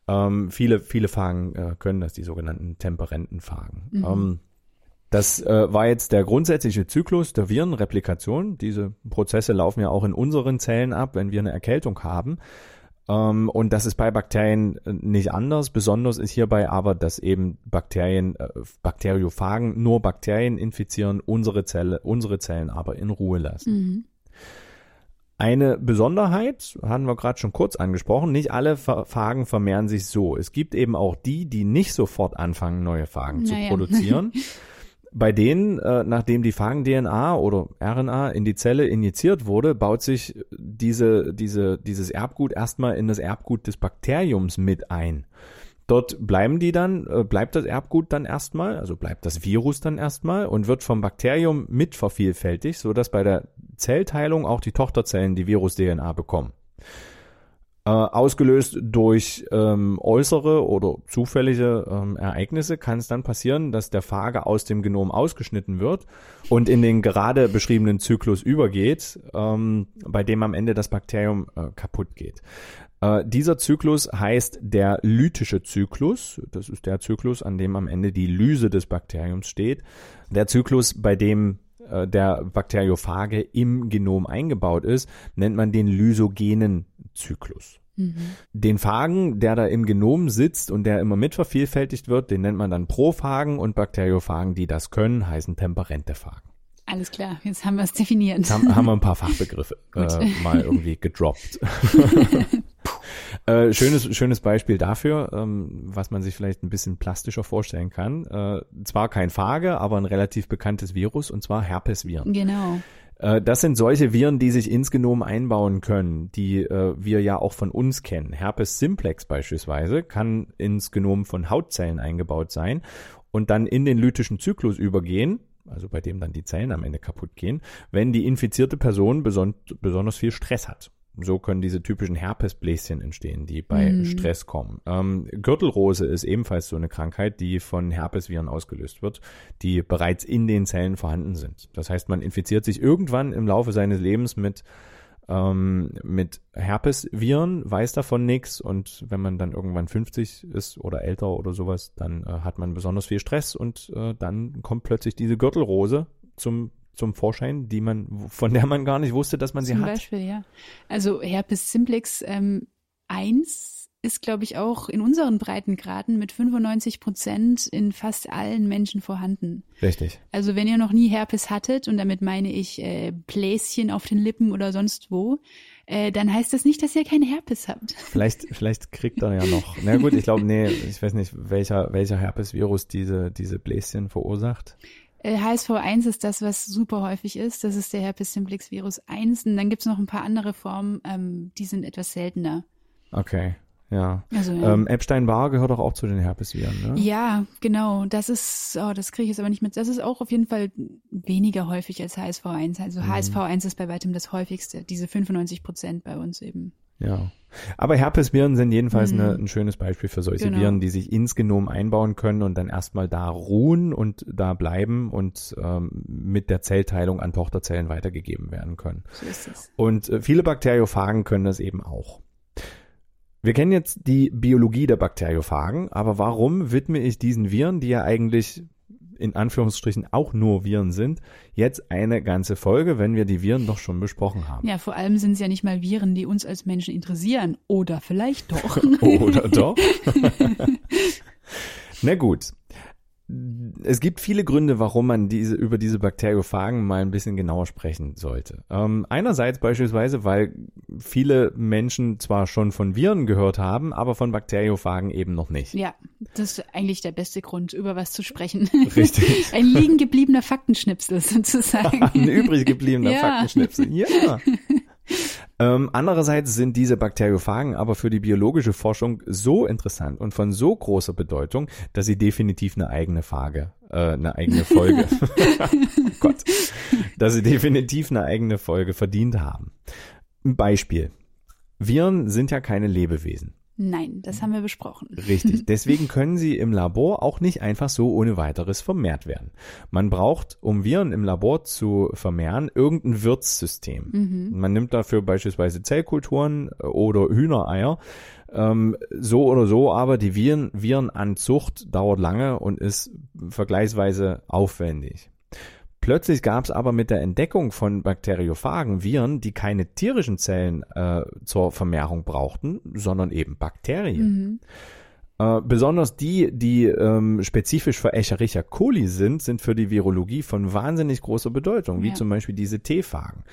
Ähm, viele, viele Phagen äh, können das, die sogenannten temperenten Phagen. Mhm. Ähm, das äh, war jetzt der grundsätzliche Zyklus der Virenreplikation. Diese Prozesse laufen ja auch in unseren Zellen ab, wenn wir eine Erkältung haben. Ähm, und das ist bei Bakterien äh, nicht anders. Besonders ist hierbei aber, dass eben Bakterien, äh, Bakteriophagen nur Bakterien infizieren, unsere Zelle, unsere Zellen aber in Ruhe lassen. Mhm. Eine Besonderheit haben wir gerade schon kurz angesprochen. Nicht alle Pha- Phagen vermehren sich so. Es gibt eben auch die, die nicht sofort anfangen, neue Phagen zu Naja. produzieren. Bei denen, äh, nachdem die Phagen-DNA oder RNA in die Zelle injiziert wurde, baut sich diese, diese, dieses Erbgut erstmal in das Erbgut des Bakteriums mit ein. Dort bleiben die dann, äh, bleibt das Erbgut dann erstmal, also bleibt das Virus dann erstmal und wird vom Bakterium mit vervielfältigt, so dass bei der Zellteilung auch die Tochterzellen die Virus-DNA bekommen. Äh, ausgelöst durch ähm, äußere oder zufällige ähm, Ereignisse kann es dann passieren, dass der Phage aus dem Genom ausgeschnitten wird und in den gerade beschriebenen Zyklus übergeht, ähm, bei dem am Ende das Bakterium äh, kaputt geht. Äh, dieser Zyklus heißt der lytische Zyklus. Das ist der Zyklus, an dem am Ende die Lyse des Bakteriums steht. Der Zyklus, bei dem der Bakteriophage im Genom eingebaut ist, nennt man den lysogenen Zyklus. Den Phagen, der da im Genom sitzt und der immer mitvervielfältigt wird, den nennt man dann Prophagen und Bakteriophagen, die das können, heißen temperente Phagen. Alles klar, jetzt haben wir es definiert. Haben, haben wir ein paar Fachbegriffe äh, mal irgendwie gedroppt. äh, schönes, schönes Beispiel dafür, ähm, was man sich vielleicht ein bisschen plastischer vorstellen kann. Äh, zwar kein Phage, aber ein relativ bekanntes Virus, und zwar Herpesviren. Genau. Äh, Das sind solche Viren, die sich ins Genom einbauen können, die äh, wir ja auch von uns kennen. Herpes simplex beispielsweise kann ins Genom von Hautzellen eingebaut sein und dann in den lytischen Zyklus übergehen, also bei dem dann die Zellen am Ende kaputt gehen, wenn die infizierte Person beson besonders viel Stress hat. So können diese typischen Herpesbläschen entstehen, die bei Mhm. Stress kommen. Ähm, Gürtelrose ist ebenfalls so eine Krankheit, die von Herpesviren ausgelöst wird, die bereits in den Zellen vorhanden sind. Das heißt, man infiziert sich irgendwann im Laufe seines Lebens mit ähm, mit Herpesviren, weiß davon nichts und wenn man dann irgendwann 50 ist oder älter oder sowas, dann äh, hat man besonders viel Stress und äh, dann kommt plötzlich diese Gürtelrose zum zum Vorschein, die man von der man gar nicht wusste, dass man sie Zum hat. Beispiel, ja. Also Herpes simplex ähm, 1 ist, glaube ich, auch in unseren Breitengraden mit 95 Prozent in fast allen Menschen vorhanden. Richtig. Also wenn ihr noch nie Herpes hattet, und damit meine ich äh, Bläschen auf den Lippen oder sonst wo, äh, dann heißt das nicht, dass ihr keinen Herpes habt. Vielleicht, vielleicht kriegt er ja noch. Na gut, ich glaube, nee, ich weiß nicht, welcher, welcher Herpesvirus diese, diese Bläschen verursacht. Äh, HSV1 ist das, was super häufig ist. Das ist der Herpes simplex Virus 1. Und dann gibt's noch ein paar andere Formen, ähm, die sind etwas seltener. Okay, ja. Also, ja. Ähm, Epstein-Barr gehört doch auch zu den Herpesviren, ne? Ja, genau. Das ist, oh, das kriege ich jetzt aber nicht mit. Das ist auch auf jeden Fall weniger häufig als HSV1. Mhm. Also HSV1 ist bei weitem das häufigste. Diese 95 Prozent bei uns eben. Ja. Aber Herpesviren sind jedenfalls Mhm. eine, ein schönes Beispiel für solche Genau. Viren, die sich ins Genom einbauen können und dann erstmal da ruhen und da bleiben und ähm, mit der Zellteilung an Tochterzellen weitergegeben werden können. So ist es. Und äh, viele Bakteriophagen können das eben auch. Wir kennen jetzt die Biologie der Bakteriophagen, aber warum widme ich diesen Viren, die ja eigentlich in Anführungsstrichen auch nur Viren sind, jetzt eine ganze Folge, wenn wir die Viren doch schon besprochen haben? Ja, vor allem sind es ja nicht mal Viren, die uns als Menschen interessieren. Oder vielleicht doch. Oder doch? Na gut. Es gibt viele Gründe, warum man diese, über diese Bakteriophagen mal ein bisschen genauer sprechen sollte. Ähm, einerseits beispielsweise, weil viele Menschen zwar schon von Viren gehört haben, aber von Bakteriophagen eben noch nicht. Ja, das ist eigentlich der beste Grund, über was zu sprechen. Richtig. Ein liegen gebliebener Faktenschnipsel sozusagen. Ein übrig gebliebener Ja. Faktenschnipsel. Ja. Ähm, andererseits sind diese Bakteriophagen aber für die biologische Forschung so interessant und von so großer Bedeutung, dass sie definitiv eine eigene Frage, äh, eine eigene Folge, oh Gott, dass sie definitiv eine eigene Folge verdient haben. Ein Beispiel. Viren sind ja keine Lebewesen. Nein, das haben wir besprochen. Richtig. Deswegen können sie im Labor auch nicht einfach so ohne weiteres vermehrt werden. Man braucht, um Viren im Labor zu vermehren, irgendein Wirtssystem. Mhm. Man nimmt dafür beispielsweise Zellkulturen äh, oder Hühnereier. Ähm, so oder so, aber die Viren, Virenanzucht dauert lange und ist vergleichsweise aufwendig. Plötzlich gab es aber mit der Entdeckung von Bakteriophagen Viren, die keine tierischen Zellen äh, zur Vermehrung brauchten, sondern eben Bakterien. Mhm. Äh, besonders die, die ähm, spezifisch für Escherichia coli sind, sind für die Virologie von wahnsinnig großer Bedeutung, wie ja. zum Beispiel diese T-Phagen.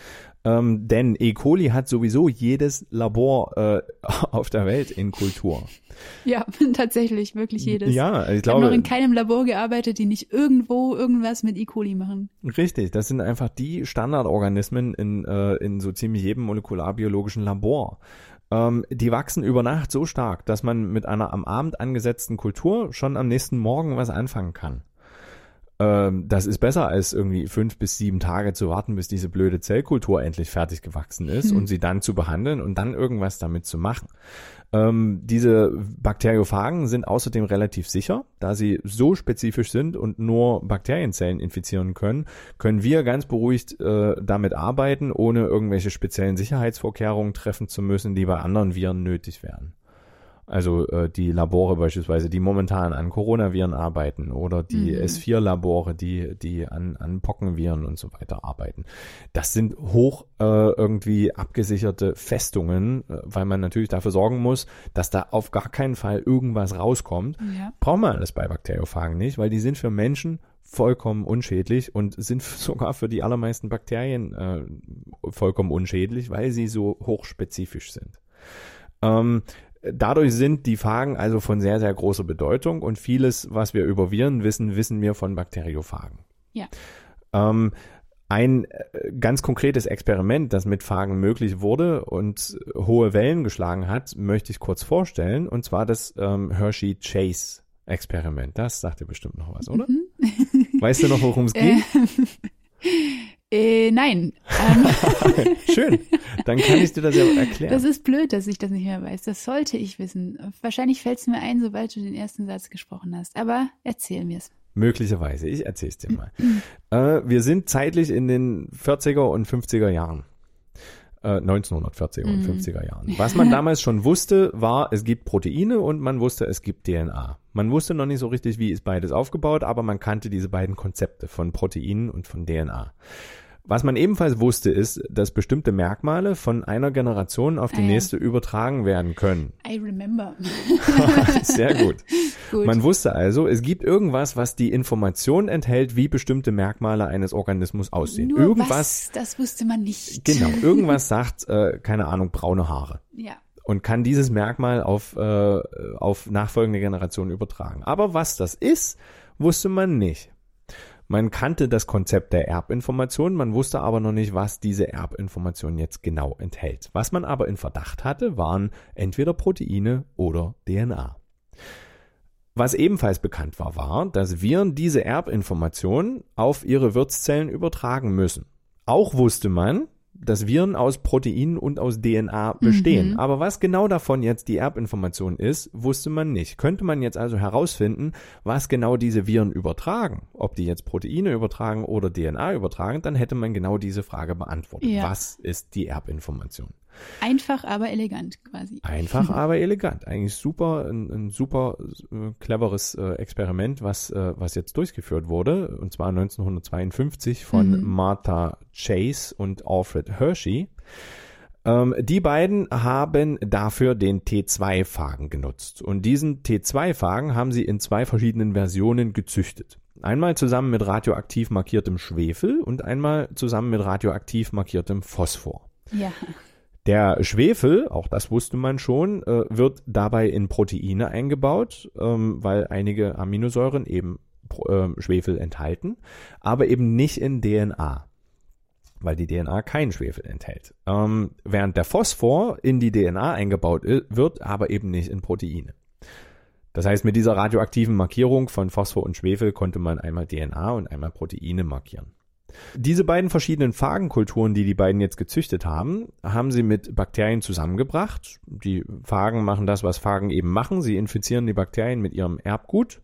Ähm, denn E. coli hat sowieso jedes Labor äh, auf der Welt in Kultur. Ja, tatsächlich, wirklich jedes. Ja, ich, glaube. Ich habe noch in keinem Labor gearbeitet, die nicht irgendwo irgendwas mit E. coli machen. Richtig, das sind einfach die Standardorganismen in, äh, in so ziemlich jedem molekularbiologischen Labor. Ähm, die wachsen über Nacht so stark, dass man mit einer am Abend angesetzten Kultur schon am nächsten Morgen was anfangen kann. Ähm, das ist besser als irgendwie fünf bis sieben Tage zu warten, bis diese blöde Zellkultur endlich fertig gewachsen ist hm. und sie dann zu behandeln und dann irgendwas damit zu machen. Ähm, diese Bakteriophagen sind außerdem relativ sicher, da sie so spezifisch sind und nur Bakterienzellen infizieren können, können wir ganz beruhigt äh, damit arbeiten, ohne irgendwelche speziellen Sicherheitsvorkehrungen treffen zu müssen, die bei anderen Viren nötig wären. Also äh, die Labore beispielsweise, die momentan an Coronaviren arbeiten oder die mhm. S4-Labore, die, die an, an Pockenviren und so weiter arbeiten. Das sind hoch äh, irgendwie abgesicherte Festungen, äh, weil man natürlich dafür sorgen muss, dass da auf gar keinen Fall irgendwas rauskommt. Ja. Braucht man alles bei Bakteriophagen nicht, weil die sind für Menschen vollkommen unschädlich und sind sogar für die allermeisten Bakterien äh, vollkommen unschädlich, weil sie so hochspezifisch sind. Ähm, Dadurch sind die Phagen also von sehr, sehr großer Bedeutung und vieles, was wir über Viren wissen, wissen wir von Bakteriophagen. Ja. Ähm, ein äh, ganz konkretes Experiment, das mit Phagen möglich wurde und hohe Wellen geschlagen hat, möchte ich kurz vorstellen, und zwar das ähm, Hershey-Chase-Experiment. Das sagt dir bestimmt noch was, oder? Mhm. Weißt du noch, worum es geht? Äh, nein. Ähm, Schön. Dann kann ich dir das ja erklären. Das ist blöd, dass ich das nicht mehr weiß. Das sollte ich wissen. Wahrscheinlich fällt es mir ein, sobald du den ersten Satz gesprochen hast. Aber erzähl mir es. Möglicherweise. Ich erzähl's dir mal. äh, wir sind zeitlich in den 40er und 50er Jahren. 1940er äh, und 50er mhm. Jahren. Was man damals schon wusste, war, es gibt Proteine und man wusste, es gibt DNA. Man wusste noch nicht so richtig, wie ist beides aufgebaut, aber man kannte diese beiden Konzepte von Proteinen und von DNA. Was man ebenfalls wusste, ist, dass bestimmte Merkmale von einer Generation auf die ah, ja. nächste übertragen werden können. I remember. Sehr gut. gut. Man wusste also, es gibt irgendwas, was die Information enthält, wie bestimmte Merkmale eines Organismus aussehen. Nur irgendwas, was, das wusste man nicht. Genau, irgendwas sagt, äh, keine Ahnung, braune Haare. Ja. Und kann dieses Merkmal auf, äh, auf nachfolgende Generationen übertragen. Aber was das ist, wusste man nicht. Man kannte das Konzept der Erbinformation, man wusste aber noch nicht, was diese Erbinformation jetzt genau enthält. Was man aber in Verdacht hatte, waren entweder Proteine oder DNA. Was ebenfalls bekannt war, war, dass Viren diese Erbinformation auf ihre Wirtszellen übertragen müssen. Auch wusste man, dass Viren aus Proteinen und aus DNA bestehen. Mhm. Aber was genau davon jetzt die Erbinformation ist, wusste man nicht. Könnte man jetzt also herausfinden, was genau diese Viren übertragen, ob die jetzt Proteine übertragen oder DNA übertragen, dann hätte man genau diese Frage beantwortet. Ja. Was ist die Erbinformation? Einfach, aber elegant quasi. Einfach, aber elegant. Eigentlich super, ein, ein super äh, cleveres äh, Experiment, was, äh, was jetzt durchgeführt wurde, und zwar 1952 von mhm. Martha Chase und Alfred Hershey. Ähm, die beiden haben dafür den T2-Phagen genutzt. Und diesen T2-Phagen haben sie in zwei verschiedenen Versionen gezüchtet. Einmal zusammen mit radioaktiv markiertem Schwefel und einmal zusammen mit radioaktiv markiertem Phosphor. Ja. Der Schwefel, auch das wusste man schon, äh, wird dabei in Proteine eingebaut, ähm, weil einige Aminosäuren eben äh, Schwefel enthalten, aber eben nicht in DNA. weil die DNA keinen Schwefel enthält. Ähm, während der Phosphor in die DNA eingebaut wird, aber eben nicht in Proteine. Das heißt, mit dieser radioaktiven Markierung von Phosphor und Schwefel konnte man einmal DNA und einmal Proteine markieren. Diese beiden verschiedenen Phagenkulturen, die die beiden jetzt gezüchtet haben, haben sie mit Bakterien zusammengebracht. Die Phagen machen das, was Phagen eben machen. Sie infizieren die Bakterien mit ihrem Erbgut,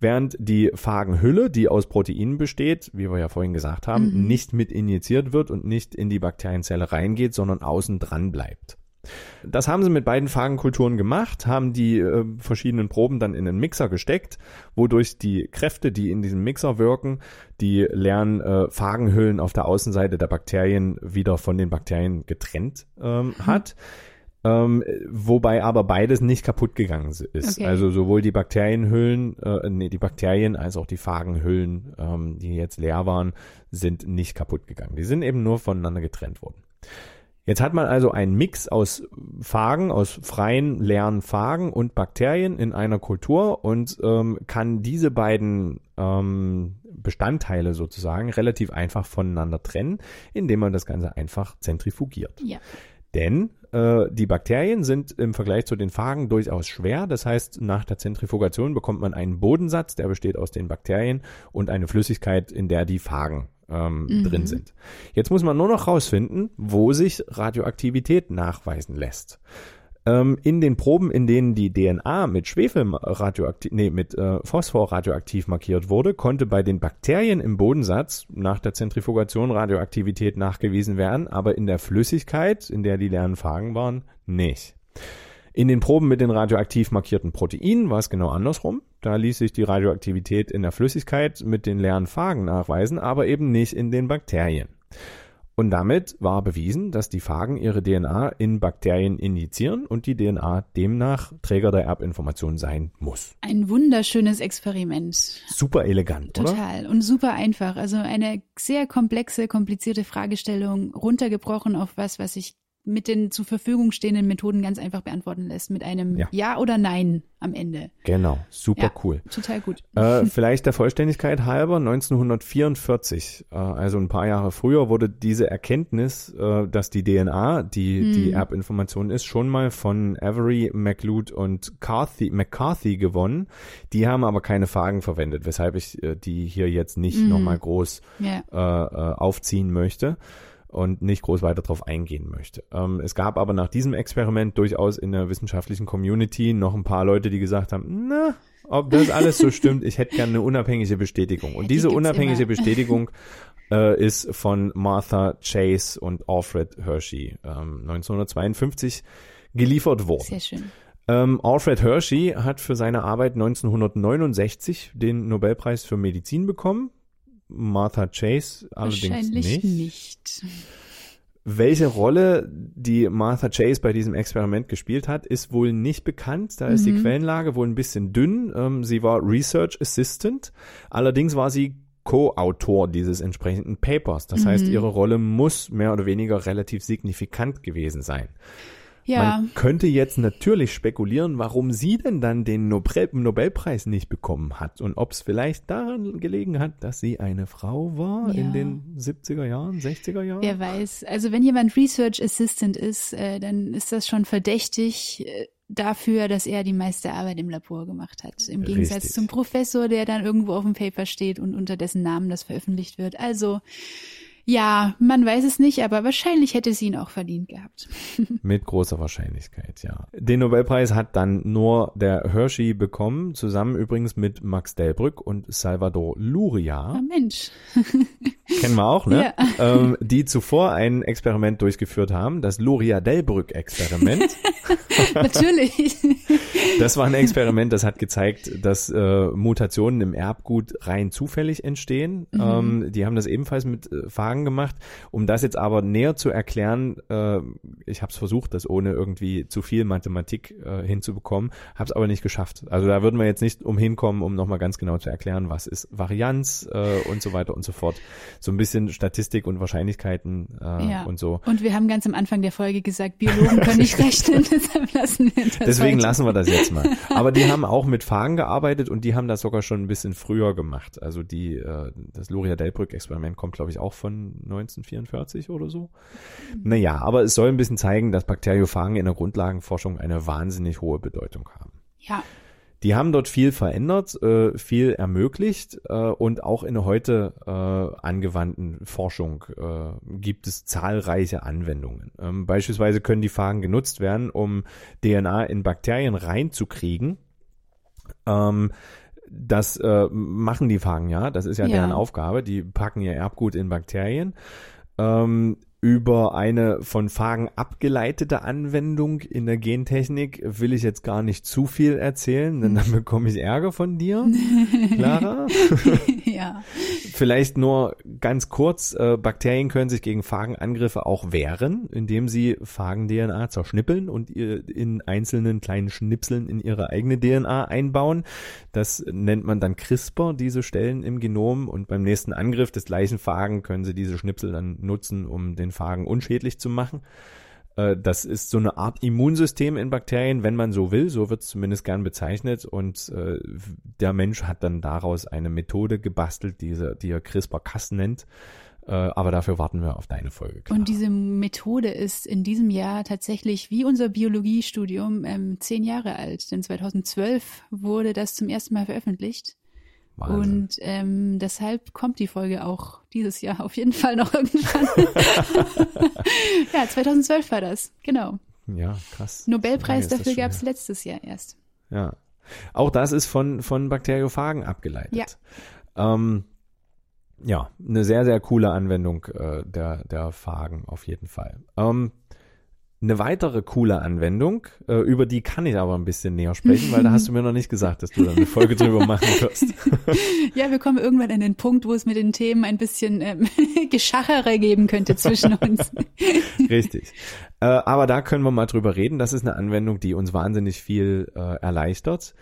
während die Phagenhülle, die aus Proteinen besteht, wie wir ja vorhin gesagt haben, mhm. nicht mit injiziert wird und nicht in die Bakterienzelle reingeht, sondern außen dran bleibt. Das haben sie mit beiden Phagenkulturen gemacht, haben die äh, verschiedenen Proben dann in einen Mixer gesteckt, wodurch die Kräfte, die in diesem Mixer wirken, die leeren äh, Phagenhüllen auf der Außenseite der Bakterien wieder von den Bakterien getrennt ähm, mhm. hat. Ähm, wobei aber beides nicht kaputt gegangen ist. Okay. Also sowohl die Bakterienhüllen, äh, nee, die Bakterien als auch die Phagenhüllen, ähm, die jetzt leer waren, sind nicht kaputt gegangen. Die sind eben nur voneinander getrennt worden. Jetzt hat man also einen Mix aus Phagen, aus freien, leeren Phagen und Bakterien in einer Kultur und ähm, kann diese beiden ähm, Bestandteile sozusagen relativ einfach voneinander trennen, indem man das Ganze einfach zentrifugiert. Ja. Denn äh, die Bakterien sind im Vergleich zu den Phagen durchaus schwer. Das heißt, nach der Zentrifugation bekommt man einen Bodensatz, der besteht aus den Bakterien und eine Flüssigkeit, in der die Phagen ähm, mhm. drin sind. Jetzt muss man nur noch rausfinden, wo sich Radioaktivität nachweisen lässt. Ähm, in den Proben, in denen die DNA mit Schwefel radioaktiv, nee, mit äh, Phosphor radioaktiv markiert wurde, konnte bei den Bakterien im Bodensatz nach der Zentrifugation Radioaktivität nachgewiesen werden, aber in der Flüssigkeit, in der die leeren Phagen waren, nicht. In den Proben mit den radioaktiv markierten Proteinen war es genau andersrum. Da ließ sich die Radioaktivität in der Flüssigkeit mit den leeren Phagen nachweisen, aber eben nicht in den Bakterien. Und damit war bewiesen, dass die Phagen ihre DNA in Bakterien injizieren und die DNA demnach Träger der Erbinformation sein muss. Ein wunderschönes Experiment. Super elegant, Total. oder? Total und super einfach. Also eine sehr komplexe, komplizierte Fragestellung runtergebrochen auf was, was ich mit den zur Verfügung stehenden Methoden ganz einfach beantworten lässt, mit einem Ja, ja oder Nein am Ende. Genau, super ja, cool. Total gut. Äh, vielleicht der Vollständigkeit halber, 1944, äh, also ein paar Jahre früher, wurde diese Erkenntnis, äh, dass die DNA, die hm. die Erbinformation ist, schon mal von Avery, McLeod und Carthy, McCarthy gewonnen. Die haben aber keine Fragen verwendet, weshalb ich äh, die hier jetzt nicht hm. nochmal groß ja. äh, äh aufziehen möchte und nicht groß weiter darauf eingehen möchte. Ähm, es gab aber nach diesem Experiment durchaus in der wissenschaftlichen Community noch ein paar Leute, die gesagt haben, na, ob das alles so stimmt, ich hätte gerne eine unabhängige Bestätigung. Und diese unabhängige immer. Bestätigung äh, ist von Martha Chase und Alfred Hershey ähm, 1952 geliefert worden. Sehr schön. Ähm, Alfred Hershey hat für seine Arbeit 1969 den Nobelpreis für Medizin bekommen. Martha Chase allerdings nicht. nicht. Welche Rolle die Martha Chase bei diesem Experiment gespielt hat, ist wohl nicht bekannt. Da ist die mhm. Quellenlage wohl ein bisschen dünn. Ähm, sie war Research Assistant. Allerdings war sie Co-Autor dieses entsprechenden Papers. Das mhm. heißt, ihre Rolle muss mehr oder weniger relativ signifikant gewesen sein. Ja. Man könnte jetzt natürlich spekulieren, warum sie denn dann den Nobel Nobelpreis nicht bekommen hat und ob es vielleicht daran gelegen hat, dass sie eine Frau war ja. in den 70er Jahren, 60er Jahren. Wer weiß. Also wenn jemand Research Assistant ist, äh, dann ist das schon verdächtig. Äh, dafür, dass er die meiste Arbeit im Labor gemacht hat. Im Gegensatz Richtig. zum Professor, der dann irgendwo auf dem Paper steht und unter dessen Namen das veröffentlicht wird. Also ja, man weiß es nicht, aber wahrscheinlich hätte sie ihn auch verdient gehabt. Mit großer Wahrscheinlichkeit, ja. Den Nobelpreis hat dann nur der Hershey bekommen, zusammen übrigens mit Max Delbrück und Salvador Luria. Ah, Mensch. Kennen wir auch, ne? Ja. Ähm, die zuvor ein Experiment durchgeführt haben, das Luria-Delbrück-Experiment. Natürlich. Das war ein Experiment, das hat gezeigt, dass äh, Mutationen im Erbgut rein zufällig entstehen. Mhm. Ähm, die haben das ebenfalls mit äh, Fragen gemacht. Um das jetzt aber näher zu erklären, äh, ich habe es versucht, das ohne irgendwie zu viel Mathematik äh, hinzubekommen, habe es aber nicht geschafft. Also da würden wir jetzt nicht umhinkommen, um nochmal ganz genau zu erklären, was ist Varianz äh, und so weiter und so fort. So ein bisschen Statistik und Wahrscheinlichkeiten äh, ja. und so. Und wir haben ganz am Anfang der Folge gesagt, Biologen können nicht rechnen, deshalb lassen wir das Deswegen heute. lassen wir das jetzt mal. Aber die haben auch mit Fragen gearbeitet und die haben das sogar schon ein bisschen früher gemacht. Also die, äh, das Luria Delbrück Experiment kommt, glaube ich, auch von von 1944 oder so. Naja, aber es soll ein bisschen zeigen, dass Bakteriophagen in der Grundlagenforschung eine wahnsinnig hohe Bedeutung haben. Ja. Die haben dort viel verändert, äh, viel ermöglicht äh, und auch in der heute äh, angewandten Forschung gibt es zahlreiche Anwendungen. Ähm, beispielsweise können die Phagen genutzt werden, um DNA in Bakterien reinzukriegen. Ähm, das äh, machen die Phagen ja, das ist ja, Ja. deren Aufgabe. Die packen ihr Erbgut in Bakterien. Ähm, über eine von Phagen abgeleitete Anwendung in der Gentechnik will ich jetzt gar nicht zu viel erzählen, denn dann bekomme ich Ärger von dir, Clara. ja. Vielleicht nur ganz kurz, äh, Bakterien können sich gegen Phagenangriffe auch wehren, indem sie Phagen-DNA zerschnippeln und ihr in einzelnen kleinen Schnipseln in ihre eigene DNA einbauen. Das nennt man dann CRISPR, diese Stellen im Genom. Und beim nächsten Angriff des gleichen Phagen können sie diese Schnipsel dann nutzen, um den Phagen unschädlich zu machen. Äh, Das ist so eine Art Immunsystem in Bakterien, wenn man so will. So wird es zumindest gern bezeichnet. Und äh, der Mensch hat dann daraus eine Methode gebastelt, diese, die er CRISPR-Cas nennt. Äh, aber dafür warten wir auf deine Folge. Clara. Und diese Methode ist in diesem Jahr tatsächlich wie unser Biologiestudium ähm, zehn Jahre alt. Denn 2012 wurde das zum ersten Mal veröffentlicht. Wahnsinn. Und ähm, deshalb kommt die Folge auch dieses Jahr auf jeden Fall noch irgendwann. ja, 2012 war das, genau. ja, krass. Nobelpreis So dafür gab es letztes Jahr erst. Ja. Auch das ist von, von Bakteriophagen abgeleitet. Ja. Ähm, ja, eine sehr, sehr coole Anwendung äh, der, der Phagen auf jeden Fall. Ähm, eine weitere coole Anwendung, äh, über die kann ich aber ein bisschen näher sprechen, weil da hast du mir noch nicht gesagt, dass du da eine Folge drüber machen wirst. Ja, wir kommen irgendwann an den Punkt, wo es mit den Themen ein bisschen ähm, Geschachere geben könnte zwischen uns. Richtig. Äh, aber da können wir mal drüber reden. Das ist eine Anwendung, die uns wahnsinnig viel äh, erleichtert.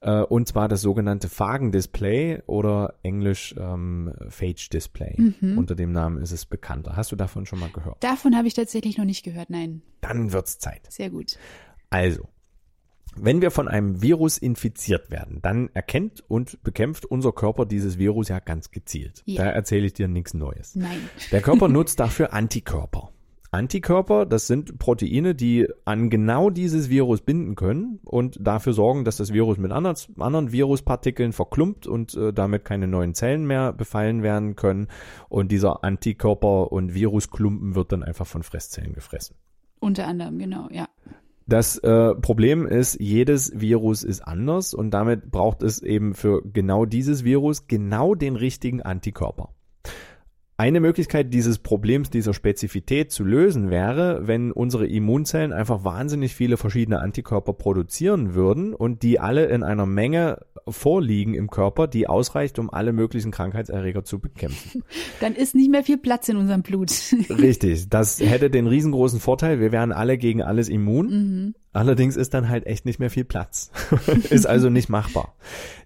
Äh, und zwar das sogenannte Phagen-Display oder englisch ähm, Phage-Display. Unter dem Namen ist es bekannter. Hast du davon schon mal gehört? Davon habe ich tatsächlich noch nicht gehört. Nein, Dann wird's Zeit. sehr gut. Also, wenn wir von einem Virus infiziert werden, dann erkennt und bekämpft unser Körper dieses Virus ja ganz gezielt. Ja. Da erzähle ich dir nichts Neues. Nein. Der Körper nutzt dafür Antikörper. Antikörper, das sind Proteine, die an genau dieses Virus binden können und dafür sorgen, dass das Virus mit anderen, anderen Viruspartikeln verklumpt und äh, damit keine neuen Zellen mehr befallen werden können. Und dieser Antikörper- und Virusklumpen wird dann einfach von Fresszellen gefressen. Unter anderem, genau, ja. Das äh, Problem ist, jedes Virus ist anders und damit braucht es eben für genau dieses Virus genau den richtigen Antikörper. Eine Möglichkeit dieses Problems, dieser Spezifität zu lösen wäre, wenn unsere Immunzellen einfach wahnsinnig viele verschiedene Antikörper produzieren würden und die alle in einer Menge vorliegen im Körper, die ausreicht, um alle möglichen Krankheitserreger zu bekämpfen. Dann ist nicht mehr viel Platz in unserem Blut. Richtig, das hätte den riesengroßen Vorteil, wir wären alle gegen alles immun. Allerdings ist dann halt echt nicht mehr viel Platz. ist also nicht machbar.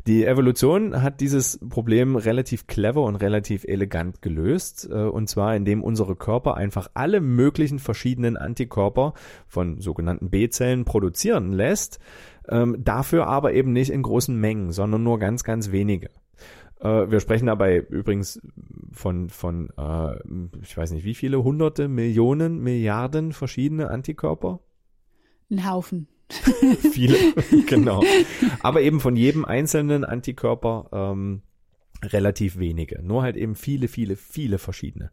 Die Evolution hat dieses Problem relativ clever und relativ elegant gelöst. äh, Und zwar, indem unsere Körper einfach alle möglichen verschiedenen Antikörper von sogenannten B-Zellen produzieren lässt. ähm, Dafür aber eben nicht in großen Mengen, sondern nur ganz, ganz wenige. Äh, Wir sprechen dabei übrigens von, von äh, ich weiß nicht wie viele, hunderte, Millionen, Milliarden verschiedene Antikörper. Ein Haufen. Viele, genau. Aber eben von jedem einzelnen Antikörper ähm, relativ wenige. Nur halt eben viele, viele, viele verschiedene.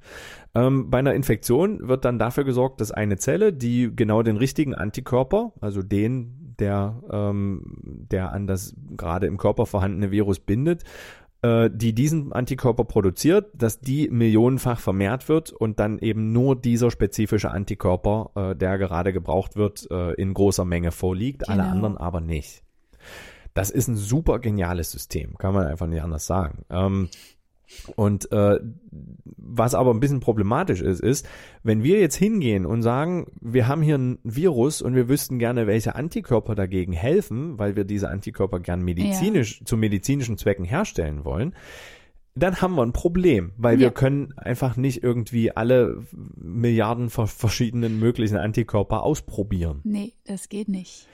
Ähm, bei einer Infektion wird dann dafür gesorgt, dass eine Zelle, die genau den richtigen Antikörper, also den, der, ähm, der an das gerade im Körper vorhandene Virus bindet, äh, die diesen Antikörper produziert, dass die millionenfach vermehrt wird und dann eben nur dieser spezifische Antikörper, äh, der gerade gebraucht wird, äh, in großer Menge vorliegt, alle Genau. anderen aber nicht. Das ist ein super geniales System, kann man einfach nicht anders sagen. Ähm, und äh, was aber ein bisschen problematisch ist, ist, wenn wir jetzt hingehen und sagen, wir haben hier ein Virus und wir wüssten gerne, welche Antikörper dagegen helfen, weil wir diese Antikörper gern medizinisch zu medizinischen Zwecken herstellen wollen, dann haben wir ein Problem, weil wir Ja. können einfach nicht irgendwie alle Milliarden ver- verschiedenen möglichen Antikörper ausprobieren. Nee, das geht nicht.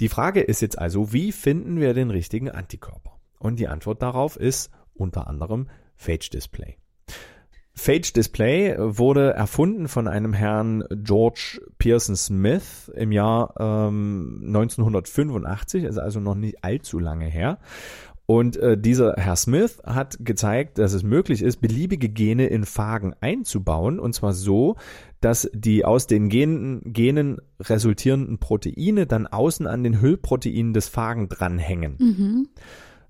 Die Frage ist jetzt also, wie finden wir den richtigen Antikörper? Und die Antwort darauf ist unter anderem Phage Display. Phage Display wurde erfunden von einem Herrn George Pearson Smith im Jahr ähm, 1985, ist also noch nicht allzu lange her. Und äh, dieser Herr Smith hat gezeigt, dass es möglich ist, beliebige Gene in Phagen einzubauen. Und zwar so, dass die aus den Genen, Genen resultierenden Proteine dann außen an den Hüllproteinen des Phagen dranhängen. Mhm.